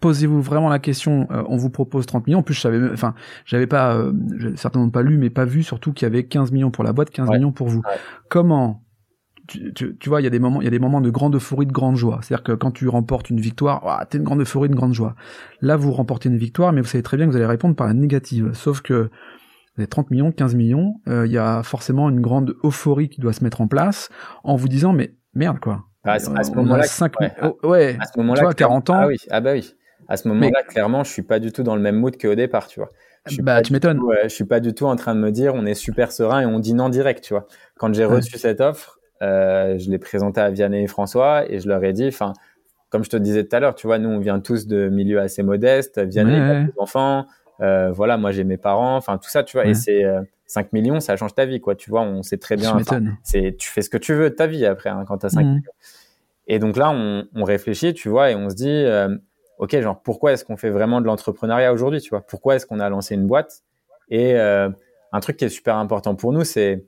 posez-vous vraiment la question. Euh, on vous propose 30 millions. En plus, je savais, enfin, j'avais pas, euh, certainement pas lu, mais pas vu, surtout qu'il y avait 15 millions pour la boîte, 15 ouais. millions pour vous. Ouais. Comment tu, tu, tu, vois, il y a des moments, il y a des moments de grande euphorie, de grande joie. C'est-à-dire que quand tu remportes une victoire, oh, t'es une grande euphorie, une grande joie. Là, vous remportez une victoire, mais vous savez très bien que vous allez répondre par la négative. Sauf que vous avez 30 millions, 15 millions, euh, il y a forcément une grande euphorie qui doit se mettre en place en vous disant, mais merde, quoi. À, à ce moment-là, 5 ouais, oh, ouais, à ce moment-là, tu vois, 40 ans. Ah oui, ah bah oui à ce moment-là, mais... clairement, je suis pas du tout dans le même mood qu'au départ, tu vois. Je bah, tu m'étonnes. Ouais, je suis pas du tout en train de me dire, on est super serein et on dit non direct, tu vois. Quand j'ai reçu ouais. cette offre, euh, je l'ai présentée à Vianney et François et je leur ai dit, enfin, comme je te disais tout à l'heure, tu vois, nous, on vient tous de milieux assez modestes. Vianney ouais. a des enfants. Euh, voilà, moi, j'ai mes parents. Enfin, tout ça, tu vois. Et c'est euh, 5 millions, ça change ta vie, quoi. Tu vois, on sait très bien. C'est, tu fais ce que tu veux de ta vie après, hein, quand tu as 5 mmh. millions. Et donc là, on, on, réfléchit, tu vois, et on se dit, euh, ok, genre pourquoi est-ce qu'on fait vraiment de l'entrepreneuriat aujourd'hui, tu vois? Pourquoi est-ce qu'on a lancé une boîte? Et euh, un truc qui est super important pour nous, c'est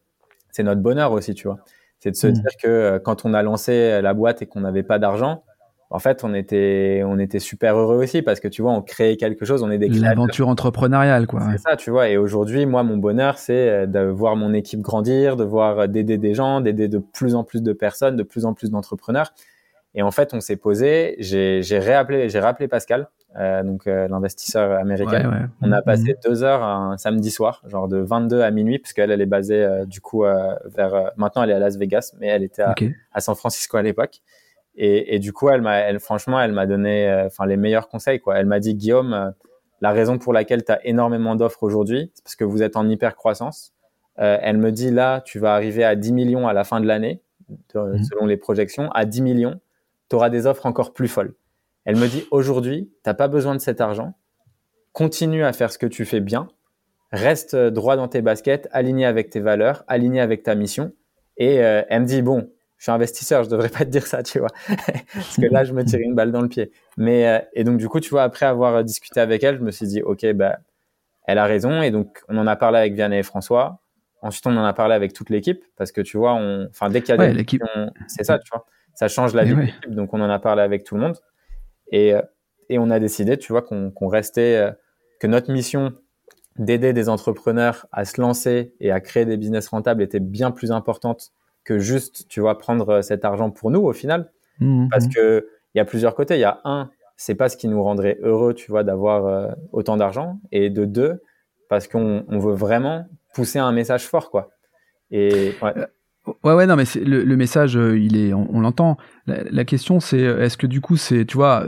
c'est notre bonheur aussi, tu vois? C'est de se mmh. dire que euh, quand on a lancé la boîte et qu'on n'avait pas d'argent, en fait, on était on était super heureux aussi parce que tu vois, on créait quelque chose, on est des l'aventure entrepreneuriale, quoi. C'est ça, tu vois? Et aujourd'hui, moi, mon bonheur, c'est euh, de voir mon équipe grandir, de voir d'aider des gens, d'aider de plus en plus de personnes, de plus en plus d'entrepreneurs. Et en fait, on s'est posé, j'ai réappelé, j'ai rappelé Pascal, euh, donc euh, l'investisseur américain. Ouais, ouais. On a passé mmh. deux heures un samedi soir, genre de 22 à minuit, puisqu'elle elle est basée euh, du coup vers. maintenant, elle est à Las Vegas, mais elle était à, okay. à San Francisco à l'époque. Et, et, du coup, elle m'a, elle, franchement, elle m'a donné, enfin, les meilleurs conseils. Quoi. Elle m'a dit, Guillaume, la raison pour laquelle tu as énormément d'offres aujourd'hui, c'est parce que vous êtes en hyper croissance. elle me dit là, tu vas arriver à 10 millions à la fin de l'année, mmh. selon les projections, à 10 millions tu auras des offres encore plus folles. Elle me dit aujourd'hui, tu n'as pas besoin de cet argent. Continue à faire ce que tu fais bien. Reste droit dans tes baskets, aligné avec tes valeurs, aligné avec ta mission. Et euh, elle me dit bon, je suis investisseur, je devrais pas te dire ça, tu vois, *laughs* parce que là je me tire une balle dans le pied. Mais euh, et donc du coup, tu vois, après avoir discuté avec elle, je me suis dit ok, bah elle a raison. Et donc on en a parlé avec Vianney et François. Ensuite, on en a parlé avec toute l'équipe parce que tu vois, on, enfin, dès qu'il y a des l'équipe, c'est ça, tu vois, ça change la vie de l'équipe. Donc, on en a parlé avec tout le monde et, et on a décidé, tu vois, qu'on restait, que notre mission d'aider des entrepreneurs à se lancer et à créer des business rentables était bien plus importante que juste, tu vois, prendre cet argent pour nous au final. Mmh, parce mmh. que il y a plusieurs côtés. Il y a un, c'est pas ce qui nous rendrait heureux, tu vois, d'avoir euh, autant d'argent. Et de deux, parce qu'on on veut vraiment pousser un message fort, quoi. Et ouais. Euh, ouais, ouais, non, mais le, le, message, euh, il est, on, l'entend. La, question, c'est, est-ce que du coup, c'est, tu vois,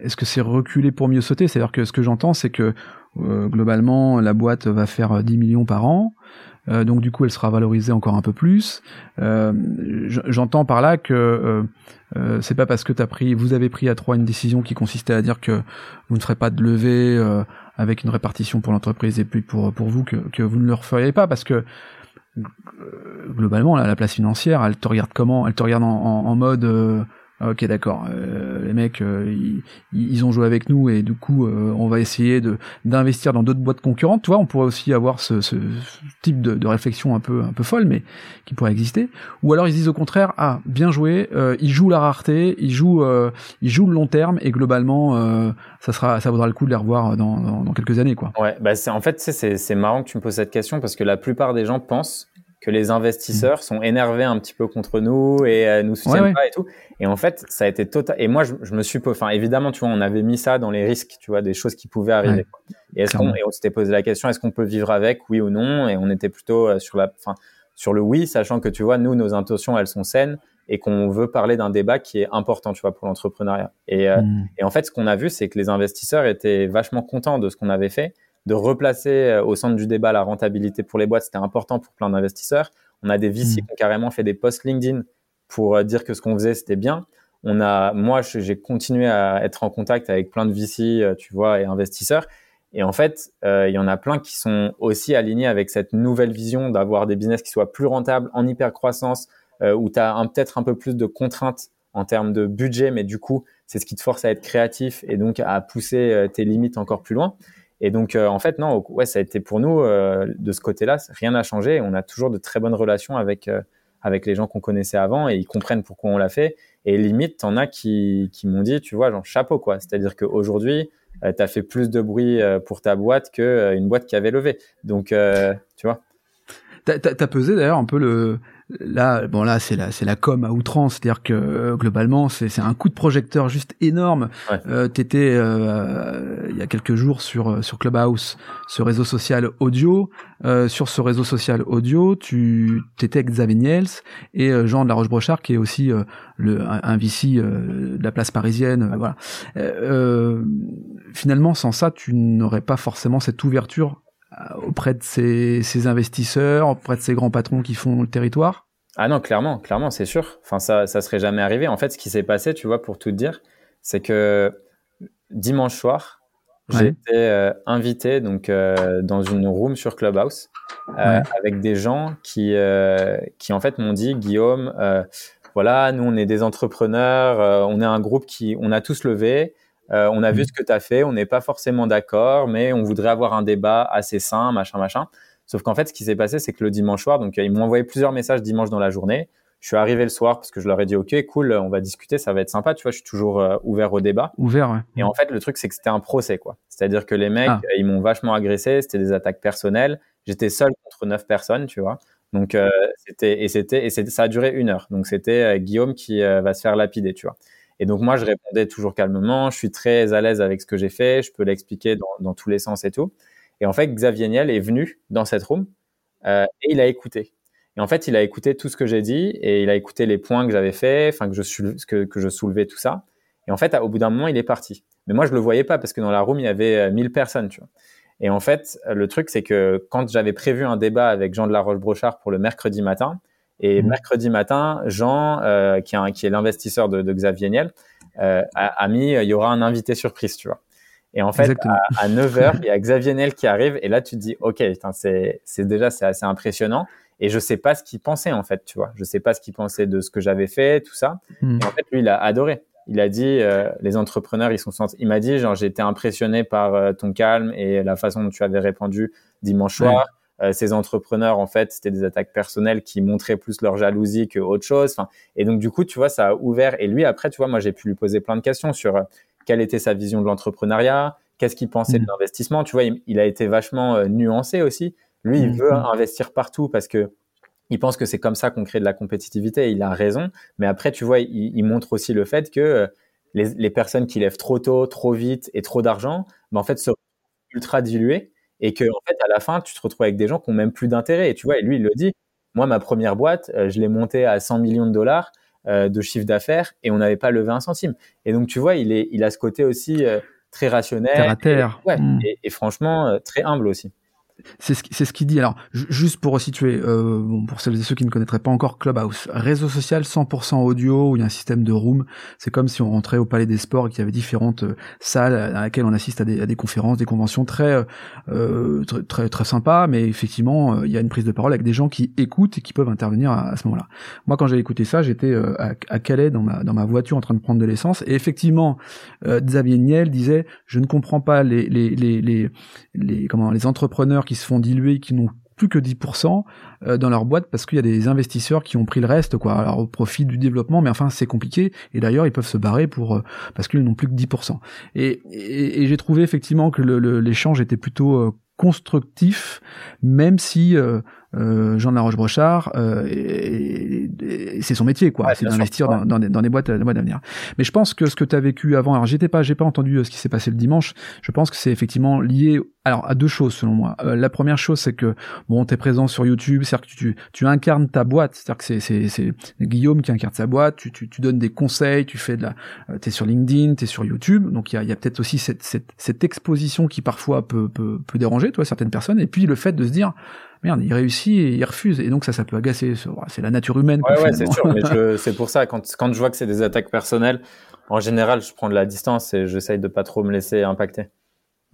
est-ce que c'est reculer pour mieux sauter? C'est-à-dire que ce que j'entends, c'est que globalement, la boîte va faire 10 millions par an. Euh, donc du coup elle sera valorisée encore un peu plus. Euh, j'entends par là que euh, c'est pas parce que as pris, vous avez pris à trois une décision qui consistait à dire que vous ne ferez pas de levée avec une répartition pour l'entreprise et puis pour pour vous que, que vous ne le referiez pas parce que globalement la place financière elle te regarde comment? Elle te regarde en, en mode Ok, d'accord. Euh, les mecs, euh, ils, ont joué avec nous et du coup, euh, on va essayer de d'investir dans d'autres boîtes concurrentes. Tu vois, on pourrait aussi avoir ce, ce type de, de, réflexion un peu un peu folle, mais qui pourrait exister. Ou alors ils disent au contraire, ah, bien joué. ils jouent la rareté, ils jouent ils jouent le long terme et globalement, ça sera ça vaudra le coup de les revoir dans, dans, dans quelques années, quoi. Ouais, bah c'est en fait c'est c'est marrant que tu me poses cette question parce que la plupart des gens pensent que les investisseurs mm. sont énervés un petit peu contre nous et euh, nous soutiennent pas et tout. Et en fait, ça a été total. Et moi, je, je me suis, enfin, évidemment, tu vois, on avait mis ça dans les risques, tu vois, des choses qui pouvaient arriver. Et est-ce qu'on, et on s'était posé la question, est-ce qu'on peut vivre avec, oui ou non? Et on était plutôt euh, sur la, enfin, sur le oui, sachant que tu vois, nous, nos intentions, elles sont saines et qu'on veut parler d'un débat qui est important, tu vois, pour l'entrepreneuriat. Et, euh, mm. et en fait, ce qu'on a vu, c'est que les investisseurs étaient vachement contents de ce qu'on avait fait de replacer euh, au centre du débat la rentabilité pour les boîtes, c'était important pour plein d'investisseurs. On a des VC mm. qui ont carrément fait des posts LinkedIn pour euh, dire que ce qu'on faisait, c'était bien. On a, moi, j'ai continué à être en contact avec plein de VC, euh, tu vois, et investisseurs. Et en fait, il y en a plein qui sont aussi alignés avec cette nouvelle vision d'avoir des business qui soient plus rentables, en hyper croissance, où tu as peut-être un peu plus de contraintes en termes de budget, mais du coup, c'est ce qui te force à être créatif et donc à pousser tes limites encore plus loin. Et donc, euh, en fait, non, ouais, ça a été pour nous, euh, de ce côté-là, rien n'a changé. On a toujours de très bonnes relations avec, euh, avec les gens qu'on connaissait avant et ils comprennent pourquoi on l'a fait. Et limite, t'en as qui, qui m'ont dit, tu vois, genre chapeau, quoi. C'est-à-dire qu'aujourd'hui, tu as fait plus de bruit pour ta boîte qu'une boîte qui avait levé. Donc, tu vois. T'as as pesé d'ailleurs un peu le, là, bon là c'est la c'est la com à outrance, c'est-à-dire que euh, globalement c'est c'est un coup de projecteur juste énorme. Euh, T'étais euh, il y a quelques jours sur euh, sur Clubhouse, ce réseau social audio. Euh, sur ce réseau social audio, tu t'étais avec Xavier Niels et Jean de la Roche-Brochard qui est aussi le un, un VC de la place parisienne. voilà. finalement, sans ça, tu n'aurais pas forcément cette ouverture auprès de ces, ces, investisseurs, auprès de ces grands patrons qui font le territoire? Ah non, clairement, clairement, c'est sûr. Enfin, ça, ça serait jamais arrivé. En fait, ce qui s'est passé, tu vois, pour tout te dire, c'est que dimanche soir, j'ai été euh, invité donc euh, dans une room sur Clubhouse euh, avec des gens qui qui en fait m'ont dit Guillaume, voilà, nous on est des entrepreneurs, on est un groupe qui on a tous levé. Euh, on a vu mm. ce que tu as fait, on n'est pas forcément d'accord, mais on voudrait avoir un débat assez sain, machin, machin. Sauf qu'en fait, ce qui s'est passé, c'est que le dimanche soir, donc ils m'ont envoyé plusieurs messages dimanche dans la journée. Je suis arrivé le soir parce que je leur ai dit OK, cool, on va discuter, ça va être sympa. Tu vois, je suis toujours euh, ouvert au débat. Ouvert, ouais. Et en fait, le truc, c'est que c'était un procès, quoi. C'est-à-dire que les mecs, ah. ils m'ont vachement agressé, c'était des attaques personnelles. J'étais seul contre neuf personnes, tu vois. Donc euh, c'était et c'était et ça a duré une heure. Donc c'était Guillaume qui va se faire lapider, tu vois. Et donc moi, je répondais toujours calmement. Je suis très à l'aise avec ce que j'ai fait. Je peux l'expliquer dans, tous les sens et tout. Et en fait, Xavier Niel est venu dans cette room euh, et il a écouté. Et en fait, il a écouté tout ce que j'ai dit et il a écouté les points que j'avais fait, enfin que je soulevais tout ça. Et en fait, au bout d'un moment, il est parti. Mais moi, je le voyais pas parce que dans la room, il y avait 1000 euh, personnes. Et en fait, le truc, c'est que quand j'avais prévu un débat avec Jean de la Roche-Brochard pour le mercredi matin, et mmh. mercredi matin, Jean, euh, qui, est qui est l'investisseur de, de, Xavier Niel, euh, a, a, mis, il y aura un invité surprise, tu vois. Et en fait, à, à, 9h, il y a Xavier Niel qui arrive, et là, tu te dis, OK, c'est déjà, c'est assez impressionnant. Et je sais pas ce qu'il pensait, en fait, tu vois. Je sais pas ce qu'il pensait de ce que j'avais fait, tout ça. Mmh. Et en fait, lui, il a adoré. Il a dit, euh, les entrepreneurs, ils sont Il m'a dit, genre, j'ai été impressionné par euh, ton calme et la façon dont tu avais répondu dimanche soir. Ces entrepreneurs, en fait, c'était des attaques personnelles qui montraient plus leur jalousie que autre chose. Enfin, et donc, du coup, tu vois, ça a ouvert. Et lui, après, tu vois, moi, j'ai pu lui poser plein de questions sur quelle était sa vision de l'entrepreneuriat, qu'est-ce qu'il pensait de mmh. l'investissement. Tu vois, il, a été vachement nuancé aussi. Lui, il mmh. veut investir partout parce que il pense que c'est comme ça qu'on crée de la compétitivité. il a raison. Mais après, tu vois, il, montre aussi le fait que euh, les, personnes qui lèvent trop tôt, trop vite et trop d'argent, ben, en fait, sont ultra diluées et que, en fait, à la fin, tu te retrouves avec des gens qui ont même plus d'intérêt. Et tu vois, et lui, il le dit. Moi, ma première boîte, euh, je l'ai montée à 100 millions de dollars euh, de chiffre d'affaires et on n'avait pas levé un centime. Et donc, tu vois, il, est, il a ce côté aussi très rationnel. Terre à terre. ouais, mmh. et, franchement, très humble aussi. C'est ce, qu'il dit. Alors, juste pour resituer, euh, bon, pour celles et ceux qui ne connaîtraient pas encore Clubhouse, réseau social 100% audio où il y a un système de room. C'est comme si on rentrait au Palais des Sports et qu'il y avait différentes euh, salles à laquelle on assiste à des, conférences, des conventions très, euh, très, très, très sympas. Mais effectivement, euh, il y a une prise de parole avec des gens qui écoutent et qui peuvent intervenir à, ce moment-là. Moi, quand j'ai écouté ça, j'étais euh, à, Calais dans ma, dans ma voiture en train de prendre de l'essence. Et effectivement, Xavier Niel disait, je ne comprends pas les, les, les, les comment, les entrepreneurs qui se font diluer, qui n'ont plus que 10% euh, dans leur boîte parce qu'il y a des investisseurs qui ont pris le reste quoi. Alors au profit du développement mais enfin c'est compliqué. Et d'ailleurs ils peuvent se barrer pour euh, parce qu'ils n'ont plus que 10% et, et, j'ai trouvé effectivement que l'échange était plutôt euh, constructif même si Jean de la Roche-Brochard, euh, c'est son métier, quoi. c'est d'investir dans, dans, des, dans, des, boîtes, des boîtes d'avenir. Mais je pense que ce que tu as vécu avant, alors j'étais pas, j'ai pas entendu euh, ce qui s'est passé le dimanche. Je pense que c'est effectivement lié, alors à deux choses selon moi. Euh, la première chose, c'est que bon, t'es présent sur YouTube, c'est-à-dire que tu, tu incarnes ta boîte, c'est-à-dire que c'est, c'est, c'est Guillaume qui incarne sa boîte. Tu, tu, tu donnes des conseils, tu fais de la, euh, t'es sur LinkedIn, t'es sur YouTube, donc il y a, y a peut-être aussi cette, cette, cette exposition qui parfois peut, peut, peut déranger, toi, certaines personnes. Et puis le fait de se dire merde, il réussit et il refuse. Et donc ça, ça peut agacer. C'est la nature humaine. Ouais, ouais, c'est sûr. Mais *laughs* c'est pour ça, quand, quand je vois que c'est des attaques personnelles, en général, je prends de la distance et j'essaye de pas trop me laisser impacter.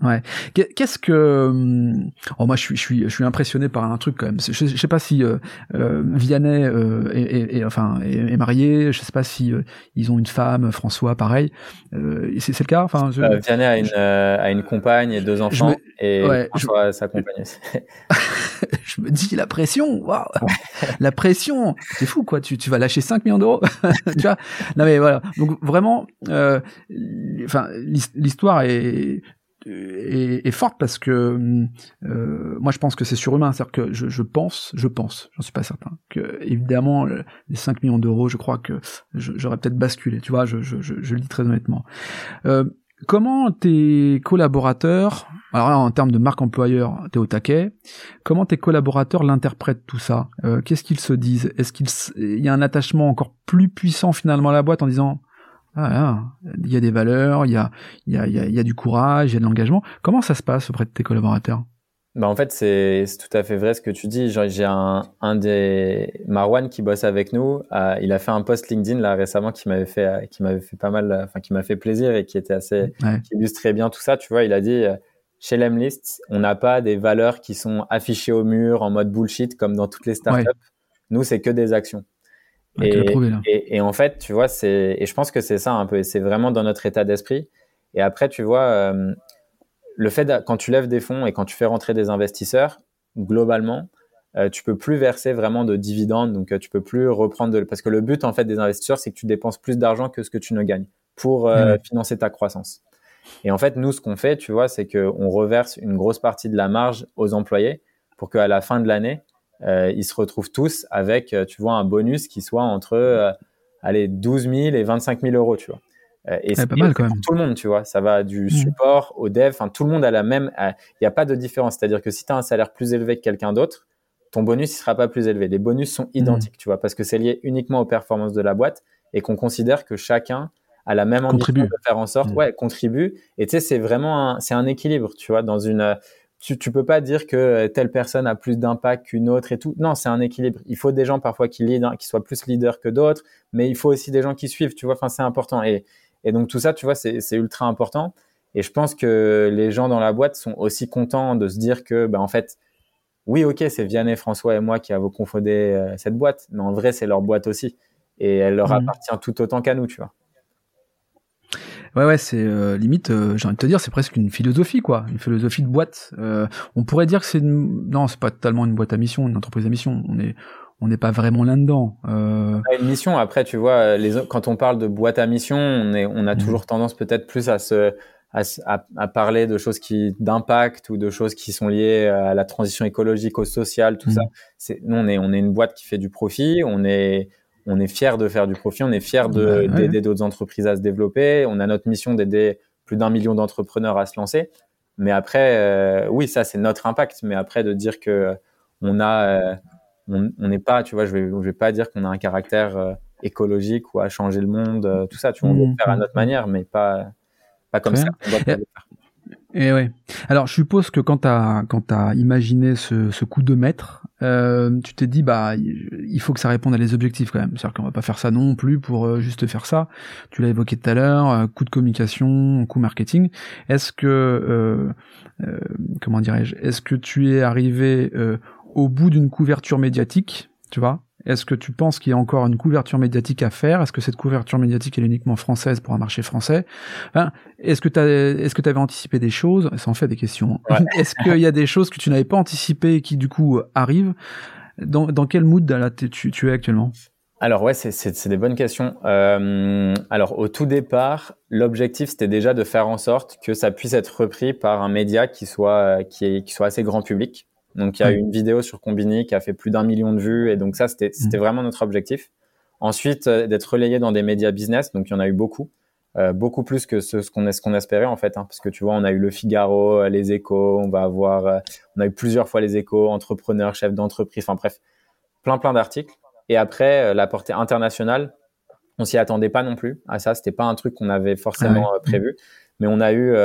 Ouais. Qu'est-ce que hum, oh moi je suis je suis je suis impressionné par un truc quand même. Je, je sais pas si euh, euh Vianney euh, est, enfin est, marié. Je sais pas si euh, ils ont une femme. François pareil. Euh, c'est le cas? Enfin. Je... Vianney a une a une compagne et deux enfants et François sa compagne. *laughs* je me dis la pression. Waouh. *laughs* la pression. C'est fou quoi. Tu tu vas lâcher 5 millions d'euros. *laughs* tu vois? Non mais voilà. Donc vraiment. Enfin l'histoire est est, forte parce que euh, moi je pense que c'est surhumain, c'est-à-dire que je, je, pense, je pense, j'en suis pas certain, que évidemment les 5 millions d'euros, je crois que j'aurais peut-être basculé, tu vois, je, je, je, le dis très honnêtement. Euh, comment tes collaborateurs, alors là en termes de marque employeur, t'es au taquet, comment tes collaborateurs l'interprètent tout ça? Euh, Qu'est-ce qu'ils se disent? Est-ce qu'il y a un attachement encore plus puissant finalement à la boîte en disant ah, il y a des valeurs, il y a, il y, a, il y a du courage, il y a de l'engagement. Comment ça se passe auprès de tes collaborateurs? Bah en fait, c'est tout à fait vrai ce que tu dis. J'ai un, un des Marwan qui bosse avec nous. Euh, il a fait un post LinkedIn là récemment qui m'avait fait, qui m'avait fait pas mal, enfin qui m'a fait plaisir et qui était assez, qui illustrait bien tout ça. Tu vois, il a dit euh, chez Lemlist, on n'a pas des valeurs qui sont affichées au mur en mode bullshit comme dans toutes les startups. Nous, c'est que des actions. Et, et, en fait, tu vois, c'est et je pense que c'est ça un peu. C'est vraiment dans notre état d'esprit. Et après, tu vois, euh, le fait de, quand tu lèves des fonds et quand tu fais rentrer des investisseurs, globalement, euh, tu peux plus verser vraiment de dividendes. Donc, euh, tu peux plus reprendre de, parce que le but en fait des investisseurs, c'est que tu dépenses plus d'argent que ce que tu ne gagnes pour mmh. financer ta croissance. Et en fait, nous, ce qu'on fait, tu vois, c'est qu'on reverse une grosse partie de la marge aux employés pour qu'à la fin de l'année, ils se retrouvent tous avec, euh, tu vois, un bonus qui soit entre, euh, allez, 12 000 et 25 000 euros, tu vois. et c'est pas mal quand même. tout le monde, tu vois. Ça va du mmh. support au dev. Enfin, tout le monde a la même. Il n'y a pas de différence. C'est-à-dire que si tu as un salaire plus élevé que quelqu'un d'autre, ton bonus il sera pas plus élevé. Les bonus sont identiques, mmh. tu vois, parce que c'est lié uniquement aux performances de la boîte et qu'on considère que chacun a la même ambition de faire en sorte, mmh. ouais, contribue. Et tu sais, c'est vraiment un, c'est un équilibre, tu vois, dans une tu, tu peux pas dire que telle personne a plus d'impact qu'une autre et tout. Non, c'est un équilibre. Il faut des gens parfois qui lead, qui soient plus leaders que d'autres, mais il faut aussi des gens qui suivent, tu vois. Enfin, c'est important. Et, et donc tout ça, tu vois, c'est ultra important. Et je pense que les gens dans la boîte sont aussi contents de se dire que, ben, en fait, oui, ok, c'est Vianney, François et moi qui avons confondé euh, cette boîte, mais en vrai, c'est leur boîte aussi. Et elle leur mmh. appartient tout autant qu'à nous, tu vois. Ouais, ouais, c'est euh, limite, euh, j'ai envie de te dire, c'est presque une philosophie, quoi, une philosophie de boîte. Euh, on pourrait dire que c'est une... non, c'est pas totalement une boîte à mission, une entreprise à mission. On est, on n'est pas vraiment là-dedans. Euh... Une mission, après, tu vois, les, quand on parle de boîte à mission, on est, on a mmh. toujours tendance peut-être plus à se, à, à, parler de choses qui d'impact ou de choses qui sont liées à la transition écologique, au social, tout mmh. ça. C'est, nous, on est, on est une boîte qui fait du profit. On est, on est fier de faire du profit, on est fier d'aider d'autres entreprises à se développer. On a notre mission d'aider plus d'un million d'entrepreneurs à se lancer. Mais après, euh, oui, ça c'est notre impact. Mais après, de dire que on a, euh, on n'est pas, tu vois, je vais, je vais pas dire qu'on a un caractère euh, écologique ou à changer le monde, tout ça. Tu vois, on mmh. faire à notre manière, mais pas, pas comme ça. Et ouais. Alors, je suppose que quand t'as quand t'as imaginé ce, coup de maître, euh, tu t'es dit bah il faut que ça réponde à les objectifs quand même. C'est-à-dire qu'on va pas faire ça non plus pour euh, juste faire ça. Tu l'as évoqué tout à l'heure, euh, coup de communication, coup marketing. Est-ce que comment dirais-je? Est-ce que tu es arrivé au bout d'une couverture médiatique, tu vois? Est-ce que tu penses qu'il y a encore une couverture médiatique à faire? Est-ce que cette couverture médiatique est uniquement française pour un marché français? Est-ce que tu est-ce que tu avais anticipé des choses? Ça en fait des questions. *laughs* Est-ce qu'il y a des choses que tu n'avais pas anticipées et qui du coup arrivent? Dans, dans quel mood là, tu, tu es actuellement? Alors ouais, c'est des bonnes questions. Euh, alors au tout départ, l'objectif c'était déjà de faire en sorte que ça puisse être repris par un média qui soit qui, est, qui soit assez grand public. Donc il y a eu une vidéo sur Combini qui a fait plus d'un million de vues et donc ça c'était c'était mm. vraiment notre objectif. Ensuite euh, d'être relayé dans des médias business, donc il y en a eu beaucoup, euh, beaucoup plus que ce, ce qu'on ce qu'on espérait en fait, hein, parce que tu vois on a eu le Figaro, euh, les Échos, on va avoir, euh, on a eu plusieurs fois les Échos, entrepreneurs, chefs d'entreprise, enfin bref, plein plein d'articles. Et après la portée internationale, on s'y attendait pas non plus à ça, c'était pas un truc qu'on avait forcément prévu, mais on a eu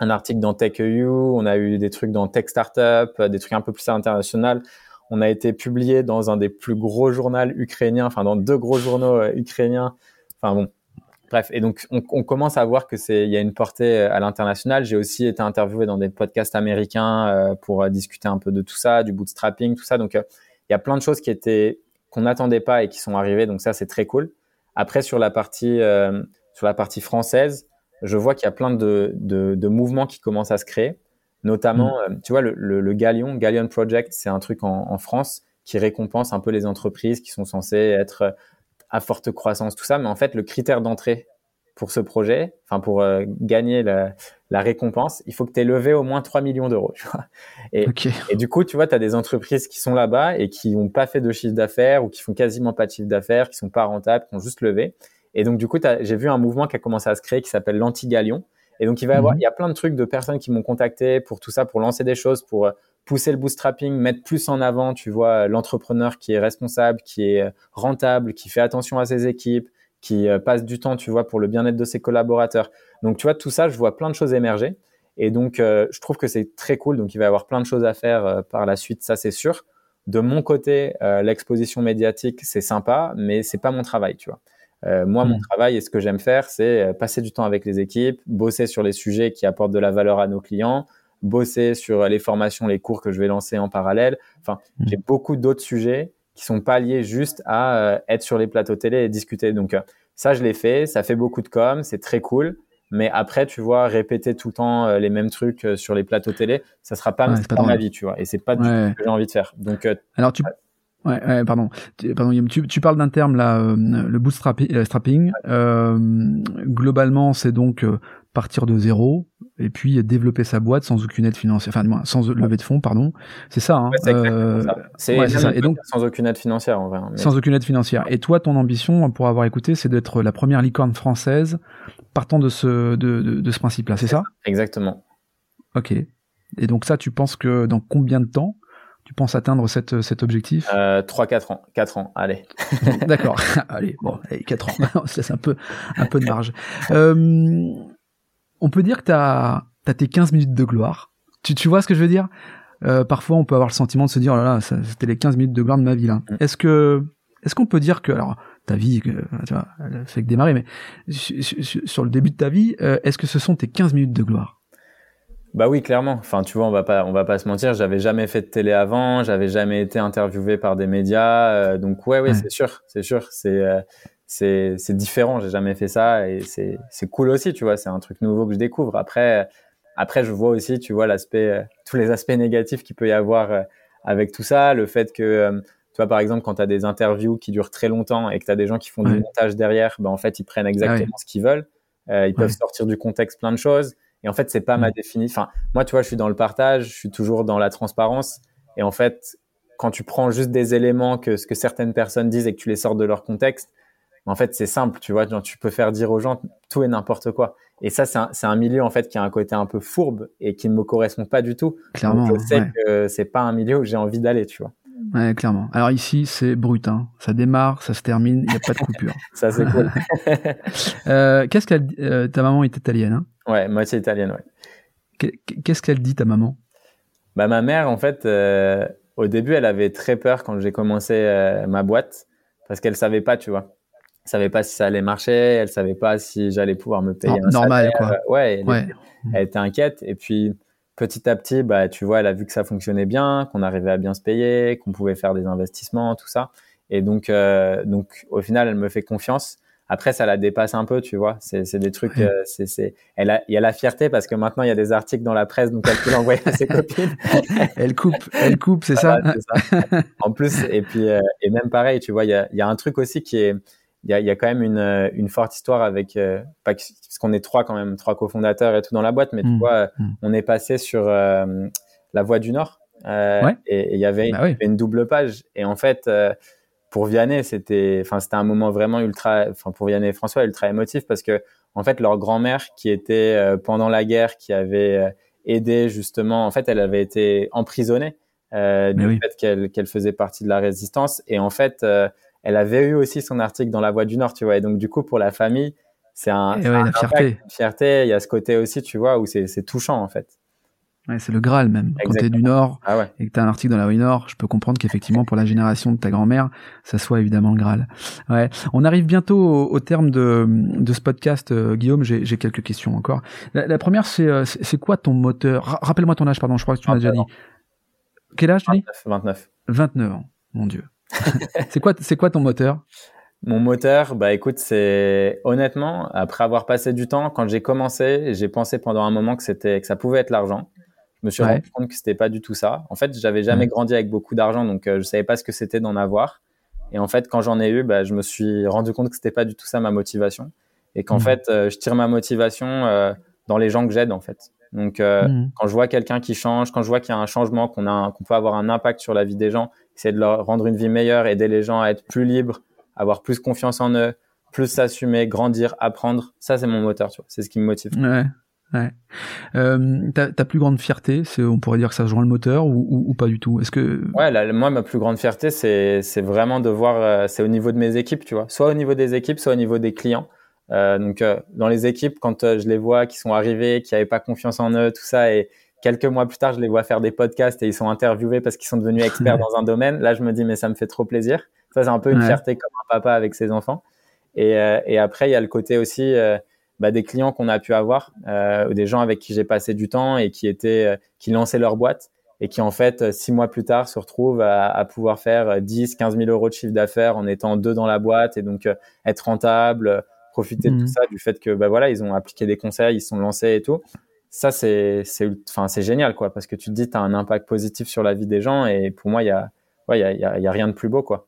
un article dans TechEU, on a eu des trucs dans Tech Startup, euh, des trucs un peu plus international. On a été publié dans un des plus gros journaux ukrainiens, enfin dans deux gros journaux euh, ukrainiens. Enfin bon, bref. Et donc on, on commence à voir que c'est il y a une portée euh, à l'international. J'ai aussi été interviewé dans des podcasts américains pour discuter un peu de tout ça, du bootstrapping, tout ça. Donc il y a plein de choses qui étaient qu'on n'attendait pas et qui sont arrivées. Donc ça c'est très cool. Après sur la partie sur la partie française, je vois qu'il y a plein de, de, de, mouvements qui commencent à se créer. Notamment, mm. euh, tu vois, le, le, le Galion, Galion Project, c'est un truc en, en, France qui récompense un peu les entreprises qui sont censées être à forte croissance, tout ça. Mais en fait, le critère d'entrée pour ce projet, enfin pour euh, gagner la, la, récompense, il faut que tu aies levé au moins 3 millions d'euros. Et, et, du coup, tu vois, tu as des entreprises qui sont là-bas et qui n'ont pas fait de chiffre d'affaires ou qui font quasiment pas de chiffre d'affaires, qui sont pas rentables, qui ont juste levé. Et donc, du coup, j'ai vu un mouvement qui a commencé à se créer qui s'appelle l'anti-galion. Et donc, il va y avoir, mhm. il y a plein de trucs de personnes qui m'ont contacté pour tout ça, pour lancer des choses, pour euh, pousser le bootstrapping, mettre plus en avant, tu vois, l'entrepreneur qui est responsable, qui est euh, rentable, qui fait attention à ses équipes, qui euh, passe du temps, tu vois, pour le bien-être de ses collaborateurs. Donc, tu vois, tout ça, je vois plein de choses émerger. Et donc, je trouve que c'est très cool. Donc, il va y avoir plein de choses à faire par la suite, ça, c'est sûr. De mon côté, l'exposition médiatique, c'est sympa, mais c'est pas mon travail, tu vois. Euh, moi, mon hmm. travail et ce que j'aime faire, c'est euh, passer du temps avec les équipes, bosser sur les sujets qui apportent de la valeur à nos clients, bosser sur les formations, les cours que je vais lancer en parallèle. Enfin, hmm. j'ai beaucoup d'autres sujets qui sont pas liés juste à euh, être sur les plateaux télé et discuter. Donc ça, je l'ai fait, ça fait beaucoup de com, c'est très cool. Mais après, tu vois, répéter tout le temps les mêmes trucs sur les plateaux télé, ça sera pas, pas ma vie, tu vois. Et c'est pas du tout ce que j'ai envie de faire. Donc, alors tu, Ouais, ouais, pardon. pardon tu, tu, parles d'un terme là, euh, le bootstrapping. Euh, globalement, c'est donc euh, partir de zéro et puis développer sa boîte sans aucune aide financière, enfin sans lever de fonds, pardon. C'est ça. Hein, c'est euh, ça. Et donc sans aucune aide financière en vrai. Hein, sans aucune aide financière. Et toi, ton ambition, pour avoir écouté, c'est d'être la première licorne française partant de ce de, de, de ce principe-là. C'est ça? Exactement. Ok. Et donc ça, tu penses que dans combien de temps tu penses atteindre cette, cet objectif? Euh, 3-4 ans. 4 ans, allez. D'accord. *laughs* *laughs* allez, bon, allez, 4 ans. *laughs* On se laisse un peu, un peu de marge. Euh, on peut dire que tu as, as, tes 15 minutes de gloire. Tu, tu vois ce que je veux dire? Euh, Parfois, on peut avoir le sentiment de se dire, oh là là, c'était les 15 minutes de gloire de ma vie. là. Mm. Est-ce que est-ce qu'on peut dire que, alors, ta vie, tu vois, elle fait que démarrer, mais sur, le début de ta vie, euh, est-ce que ce sont tes 15 minutes de gloire? Bah oui, clairement. Enfin, tu vois, on va pas, on va pas se mentir. J'avais jamais fait de télé avant. J'avais jamais été interviewé par des médias. Euh, donc ouais, oui, c'est sûr, c'est sûr. C'est, euh, c'est différent. J'ai jamais fait ça et c'est c'est cool aussi, tu vois. C'est un truc nouveau que je découvre. Après après je vois aussi, tu vois l'aspect tous les aspects négatifs qu'il peut y avoir avec tout ça, le fait que tu vois, par exemple, quand tu as des interviews qui durent très longtemps et que tu as des gens qui font du montage derrière, ben, en fait, ils prennent exactement ce qu'ils veulent. Euh, ils peuvent sortir du contexte plein de choses. Et en fait, c'est pas ma définition. Enfin, moi, tu vois, je suis dans le partage, je suis toujours dans la transparence. Et en fait, quand tu prends juste des éléments que ce que certaines personnes disent et que tu les sors de leur contexte, en fait, c'est simple, tu vois. tu peux faire dire aux gens tout et n'importe quoi. Et ça, c'est un, un, milieu en fait qui a un côté un peu fourbe et qui ne me correspond pas du tout. Clairement. je sais que c'est pas un milieu où j'ai envie d'aller, tu vois. Ouais, clairement. Alors ici, c'est brut. Hein. Ça démarre, ça se termine, il n'y a pas de *laughs* coupure. ça, c'est cool. *laughs* euh, Qu'est-ce qu'elle euh, Ta maman est italienne, hein? Ouais, moitié italienne, ouais. Qu'est-ce qu'elle dit, ta maman? Bah, ma mère, en fait, euh, au début, elle avait très peur quand j'ai commencé euh, ma boîte parce qu'elle savait pas, tu vois. Elle savait pas si ça allait marcher, elle savait pas si j'allais pouvoir me payer un normal, quoi. Ouais, ouais. elle était inquiète. Et puis, petit à petit, bah, tu vois, elle a vu que ça fonctionnait bien, qu'on arrivait à bien se payer, qu'on pouvait faire des investissements, tout ça. Et donc, euh, donc, au final, elle me fait confiance. Après, ça la dépasse un peu, tu vois. C'est, des trucs. Euh, c'est. Elle a, il y a la fierté parce que maintenant il y a des articles dans la presse, donc elle peut l'envoyer à ses *laughs* copines. elle coupe, elle coupe, c'est ça? ça. En plus, et puis, euh, et même pareil, tu vois, il y a, il y a un truc aussi qui est, il y a, y a, quand même une, euh, une forte histoire avec, euh, parce qu'on est trois quand même, trois cofondateurs et tout dans la boîte, mais tu mmh. vois, mmh. on est passé sur la Voie du Nord euh, et il y avait bah une, double page. Et en fait, pour Vianney, c'était, enfin, c'était un moment vraiment ultra, enfin, pour Vianney et François, ultra émotif parce que, en fait, leur grand-mère qui était pendant la guerre, qui avait aidé justement, en fait, elle avait été emprisonnée du fait qu'elle qu'elle faisait partie de la résistance et en fait elle avait eu aussi son article dans La Voix du Nord, tu vois. Et donc, du coup, pour la famille, c'est un, eh ouais, fierté. une fierté. Il y a ce côté aussi, tu vois, où c'est touchant, en fait. Ouais, c'est le Graal même. Quand tu es du Nord ah ouais. et que tu as un article dans la du Nord, je peux comprendre qu'effectivement, pour la génération de ta grand-mère, ça soit évidemment le Graal. Ouais. On arrive bientôt au, terme de, de ce podcast, euh, Guillaume. J'ai quelques questions encore. La, première, euh, c'est quoi ton moteur? Rappelle-moi ton âge, pardon, je crois que tu m'as déjà dit. Quel âge tu dis? 29. 29 ans, mon Dieu. *laughs* c'est quoi, c'est quoi ton moteur? Mon moteur, bah écoute, c'est honnêtement, après avoir passé du temps, quand j'ai commencé, j'ai pensé pendant un moment que c'était, que ça pouvait être l'argent. Je me suis rendu compte que c'était pas du tout ça. En fait, j'avais jamais grandi avec beaucoup d'argent, donc euh, je savais pas ce que c'était d'en avoir. Et en fait, quand j'en ai eu, bah, je me suis rendu compte que c'était pas du tout ça ma motivation, et qu'en fait, euh, je tire ma motivation euh, dans les gens que j'aide, en fait. Donc, mmh. quand je vois quelqu'un qui change, quand je vois qu'il y a un changement, qu'on a, qu'on peut avoir un impact sur la vie des gens, c'est de leur rendre une vie meilleure, aider les gens à être plus libres, avoir plus confiance en eux, plus s'assumer, grandir, apprendre. Ça, c'est mon moteur, tu vois. C'est ce qui me motive. Ouais. Ouais. Euh, ta, ta, plus grande fierté, c'est, on pourrait dire que ça se joint le moteur ou, ou, pas du tout? Est-ce que ouais, moi ma plus grande fierté, c'est c'est vraiment de voir, euh, c'est au niveau de mes équipes, tu vois, soit au niveau des équipes, soit au niveau des clients. Euh, donc euh, dans les équipes, quand euh, je les vois qui sont arrivés, qui n'avaient pas confiance en eux, tout ça, et quelques mois plus tard, je les vois faire des podcasts et ils sont interviewés parce qu'ils sont devenus experts *laughs* dans un domaine. Là, je me dis, mais ça me fait trop plaisir. Ça, c'est un peu une fierté comme un papa avec ses enfants. Et, euh, et après, il y a le côté aussi euh, bah, des clients qu'on a pu avoir, euh, des gens avec qui j'ai passé du temps et qui étaient, euh, qui lançaient leur boîte et qui en fait six mois plus tard se retrouvent à, à pouvoir faire 10, 15 000 euros de chiffre d'affaires en étant deux dans la boîte et donc être rentable, profiter de tout mmh. ça, du fait que bah voilà, ils ont appliqué des conseils, ils se sont lancés et tout ça c'est c'est enfin c'est génial quoi parce que tu te dis tu as un impact positif sur la vie des gens et pour moi il y a ouais il y a, y, a, y a rien de plus beau quoi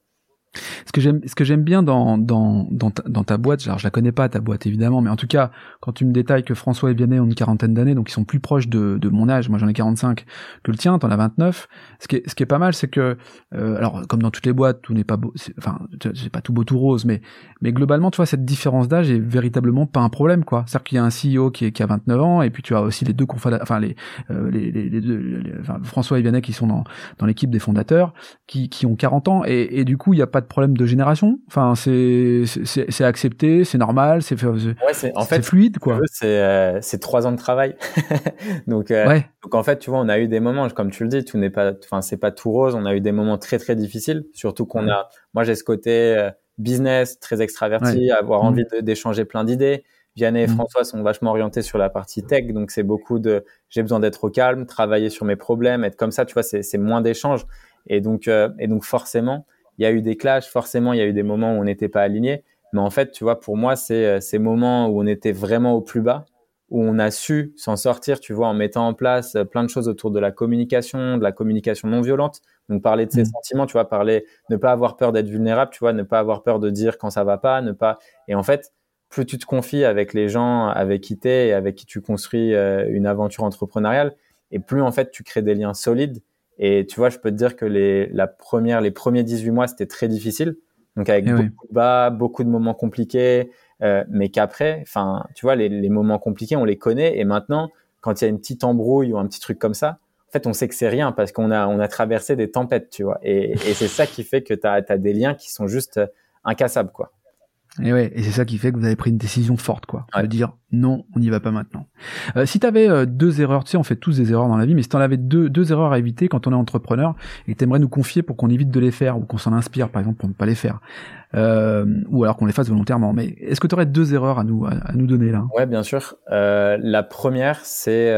ce que j'aime, ce que j'aime bien dans dans dans ta, boîte, alors je la connais pas ta boîte évidemment, mais en tout cas quand tu me détailles que François et Vianney ont une quarantaine d'années, donc ils sont plus proches de, de mon âge, moi j'en ai 45, que le tien, t'en as 29. Ce qui est ce qui est pas mal, c'est que euh, alors comme dans toutes les boîtes, tout n'est pas beau, enfin c'est pas tout beau tout rose, mais mais globalement tu vois cette différence d'âge est véritablement pas un problème quoi. C'est-à-dire qu'il y a un CEO qui est qui a 29 ans et puis tu as aussi les deux enfin les euh, les, les, les, deux, enfin, François et Vianney qui sont dans dans l'équipe des fondateurs qui qui ont 40 ans et, et du coup il y a pas de problème de génération. Enfin, c'est c'est accepté, c'est normal, c'est ouais, en fait fluide quoi. C'est euh, c'est trois ans de travail. *laughs* donc euh, donc en fait, tu vois, on a eu des moments, comme tu le dis, tout n'est pas, enfin c'est pas tout rose. On a eu des moments très très difficiles, surtout qu'on a, moi j'ai ce côté euh, business très extraverti, avoir mmh. envie d'échanger plein d'idées. Vianney et mmh. François sont vachement orientés sur la partie tech, donc c'est beaucoup de j'ai besoin d'être au calme, travailler sur mes problèmes, être comme ça, tu vois, c'est moins d'échanges. Et donc, et donc forcément, il y a eu des clashs, forcément, il y a eu des moments où on n'était pas alignés. Mais en fait, tu vois, pour moi, c'est ces moments où on était vraiment au plus bas, où on a su s'en sortir, tu vois, en mettant en place plein de choses autour de la communication, de la communication non violente. Donc parler de ses mmh. sentiments, tu vois, parler, ne pas avoir peur d'être vulnérable, tu vois, ne pas avoir peur de dire quand ça va pas, ne pas. Et en fait, plus tu te confies avec les gens avec qui t'es et avec qui tu construis euh, une aventure entrepreneuriale, et plus en fait tu crées des liens solides. Et tu vois, je peux te dire que les, la première, les premiers 18 mois, c'était très difficile. Donc avec eh beaucoup de bas, beaucoup de moments compliqués, euh, mais qu'après, enfin, tu vois, les, les, moments compliqués, on les connaît. Et maintenant, quand il y a une petite embrouille ou un petit truc comme ça, en fait, on sait que c'est rien parce qu'on a, on a traversé des tempêtes, tu vois. Et, et c'est ça qui fait que tu as, as, des liens qui sont juste incassables, quoi. Et ouais, et c'est ça qui fait que vous avez pris une décision forte, quoi. De dire non, on n'y va pas maintenant. Euh, si tu avais euh, deux erreurs, tu sais, on fait tous des erreurs dans la vie, mais si tu en avais deux, deux erreurs à éviter quand on est entrepreneur et que tu aimerais nous confier pour qu'on évite de les faire ou qu'on s'en inspire, par exemple, pour ne pas les faire, euh, ou alors qu'on les fasse volontairement. Mais est-ce que tu aurais deux erreurs à nous, à, nous donner là? Ouais, bien sûr. Euh, la première, c'est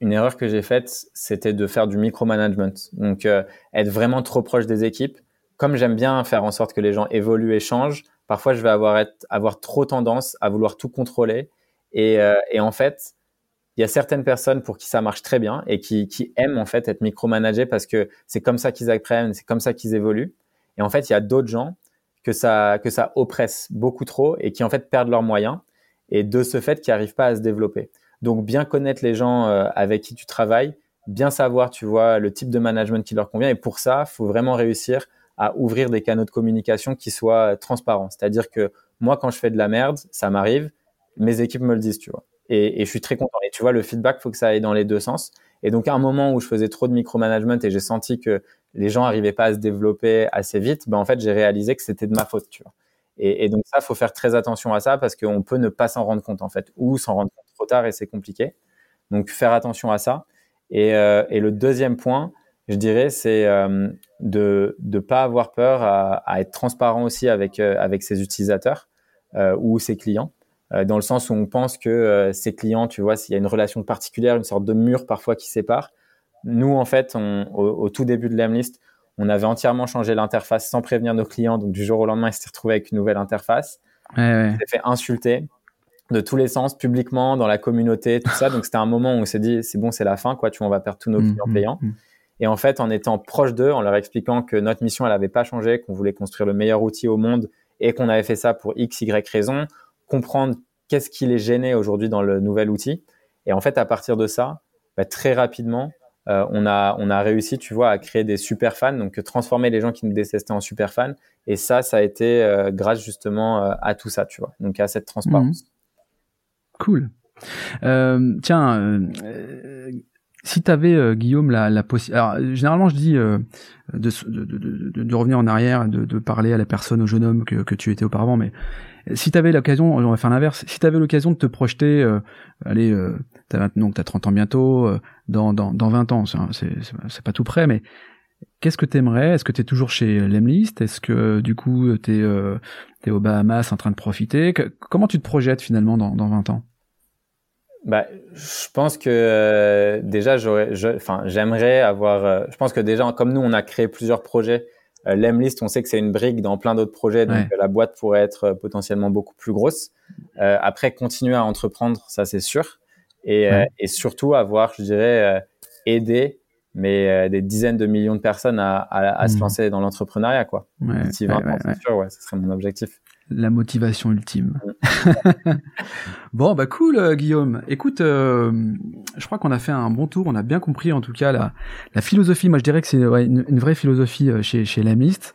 une erreur que j'ai faite, c'était de faire du micromanagement. Donc, être vraiment trop proche des équipes. Comme j'aime bien faire en sorte que les gens évoluent et changent, Parfois, je vais avoir, trop tendance à vouloir tout contrôler. Et, euh, et en fait, il y a certaines personnes pour qui ça marche très bien et qui, qui aiment en fait être micromanagés parce que c'est comme ça qu'ils apprennent, c'est comme ça qu'ils évoluent. Et en fait, il y a d'autres gens que ça, que ça oppresse beaucoup trop et qui en fait perdent leurs moyens et de ce fait qui n'arrivent pas à se développer. Donc, bien connaître les gens euh, avec qui tu travailles, bien savoir, tu vois, le type de management qui leur convient. Et pour ça, faut vraiment réussir à ouvrir des canaux de communication qui soient transparents. C'est-à-dire que moi, quand je fais de la merde, ça m'arrive, mes équipes me le disent, tu vois. Et, je suis très content. Et tu vois, le feedback, faut que ça aille dans les deux sens. Et donc, à un moment où je faisais trop de micromanagement et j'ai senti que les gens n'arrivaient pas à se développer assez vite, ben en fait, j'ai réalisé que c'était de ma faute, tu vois. Et, donc ça, faut faire très attention à ça parce qu'on peut ne pas s'en rendre compte en fait, ou s'en rendre compte trop tard et c'est compliqué. Donc faire attention à ça. Et, euh, et le deuxième point, je dirais, c'est euh, de ne pas avoir peur à, à, être transparent aussi avec, euh, avec ses utilisateurs euh, ou ses clients, dans le sens où on pense que euh, ses clients, tu vois, s'il y a une relation particulière, une sorte de mur parfois qui sépare. Nous, en fait, on, au, au, tout début de l'Emlist, on avait entièrement changé l'interface sans prévenir nos clients. Donc, du jour au lendemain, ils s'étaient retrouvés avec une nouvelle interface. Ouais, ouais. On s'est fait insulter de tous les sens, publiquement, dans la communauté, tout ça. Donc, c'était un moment où on s'est dit, c'est bon, c'est la fin, quoi. Tu vois, on va perdre tous nos mmh, clients mmh, payants. Mmh. Et en fait, en étant proche d'eux, en leur expliquant que notre mission, elle n'avait pas changé, qu'on voulait construire le meilleur outil au monde et qu'on avait fait ça pour X, Y raison, comprendre qu'est-ce qui les gênait aujourd'hui dans le nouvel outil. Et en fait, à partir de ça, bah, très rapidement, euh, on, a, on a réussi, tu vois, à créer des super fans, donc transformer les gens qui nous détestaient en super fans. Et ça, ça a été euh, grâce justement euh, à tout ça, tu vois, donc à cette transparence. Mmh. Cool. Tiens, si tu avais, euh, Guillaume, la, la possibilité... Généralement, je dis euh, de, de, de, de, revenir en arrière, de, parler à la personne, au jeune homme que, que tu étais auparavant, mais si tu avais l'occasion, on va faire l'inverse, si tu avais l'occasion de te projeter, euh, allez, euh, t'as, donc tu as 30 ans bientôt, euh, dans, dans, dans 20 ans, c'est, pas tout près, mais qu'est-ce que tu aimerais Est-ce que tu es toujours chez Lemlist? Est-ce que, du coup, tu es, euh, aux Bahamas en train de profiter? Comment tu te projettes, finalement, dans, dans 20 ans? Bah, je pense que euh, déjà j'aurais, enfin, j'aimerais avoir. Euh, je pense que déjà, comme nous, on a créé plusieurs projets. Euh, L'Emlist, on sait que c'est une brique dans plein d'autres projets, donc ouais. la boîte pourrait être potentiellement beaucoup plus grosse. après, continuer à entreprendre, ça c'est sûr, et, ouais. et surtout avoir, je dirais, aidé mais des dizaines de millions de personnes à, à, à mmh. se lancer dans l'entrepreneuriat, quoi. Ouais, D'ici 20 ans, c'est sûr, ouais, ce serait mon objectif la motivation ultime. *laughs* bon, bah cool, euh, Guillaume. Écoute, euh, je crois qu'on a fait un bon tour. On a bien compris, en tout cas, la, la philosophie. Moi, je dirais que c'est ouais, une, une, vraie philosophie euh, chez, chez Lamist.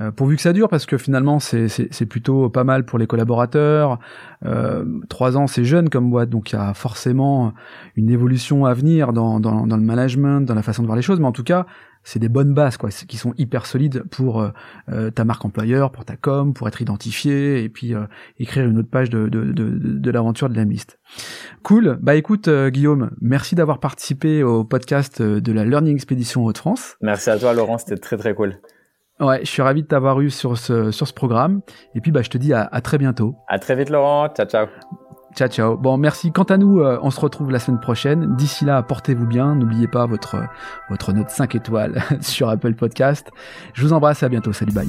Euh, pourvu que ça dure, parce que finalement, c'est plutôt pas mal pour les collaborateurs. Euh, trois ans, c'est jeune comme boîte, donc il y a forcément une évolution à venir dans, dans, dans le management, dans la façon de voir les choses. Mais en tout cas, c'est des bonnes bases quoi qui sont hyper solides pour euh, euh, ta marque employeur pour ta com pour être identifié et puis euh, écrire une autre page de, de, de, de l'aventure de la liste. Cool. Bah écoute euh, Guillaume merci d'avoir participé au podcast de la Learning Expedition Haute-France merci à toi Laurent c'était très très cool. Ouais je suis ravi de t'avoir eu sur ce sur ce programme. Et puis bah je te dis à, à très bientôt. À très vite Laurent. Ciao ciao Ciao, ciao. Bon, merci. Quant à nous, euh, on se retrouve la semaine prochaine. D'ici là, portez-vous bien. N'oubliez pas votre, votre note 5 étoiles *laughs* sur Apple Podcast. Je vous embrasse. À bientôt. Salut, bye.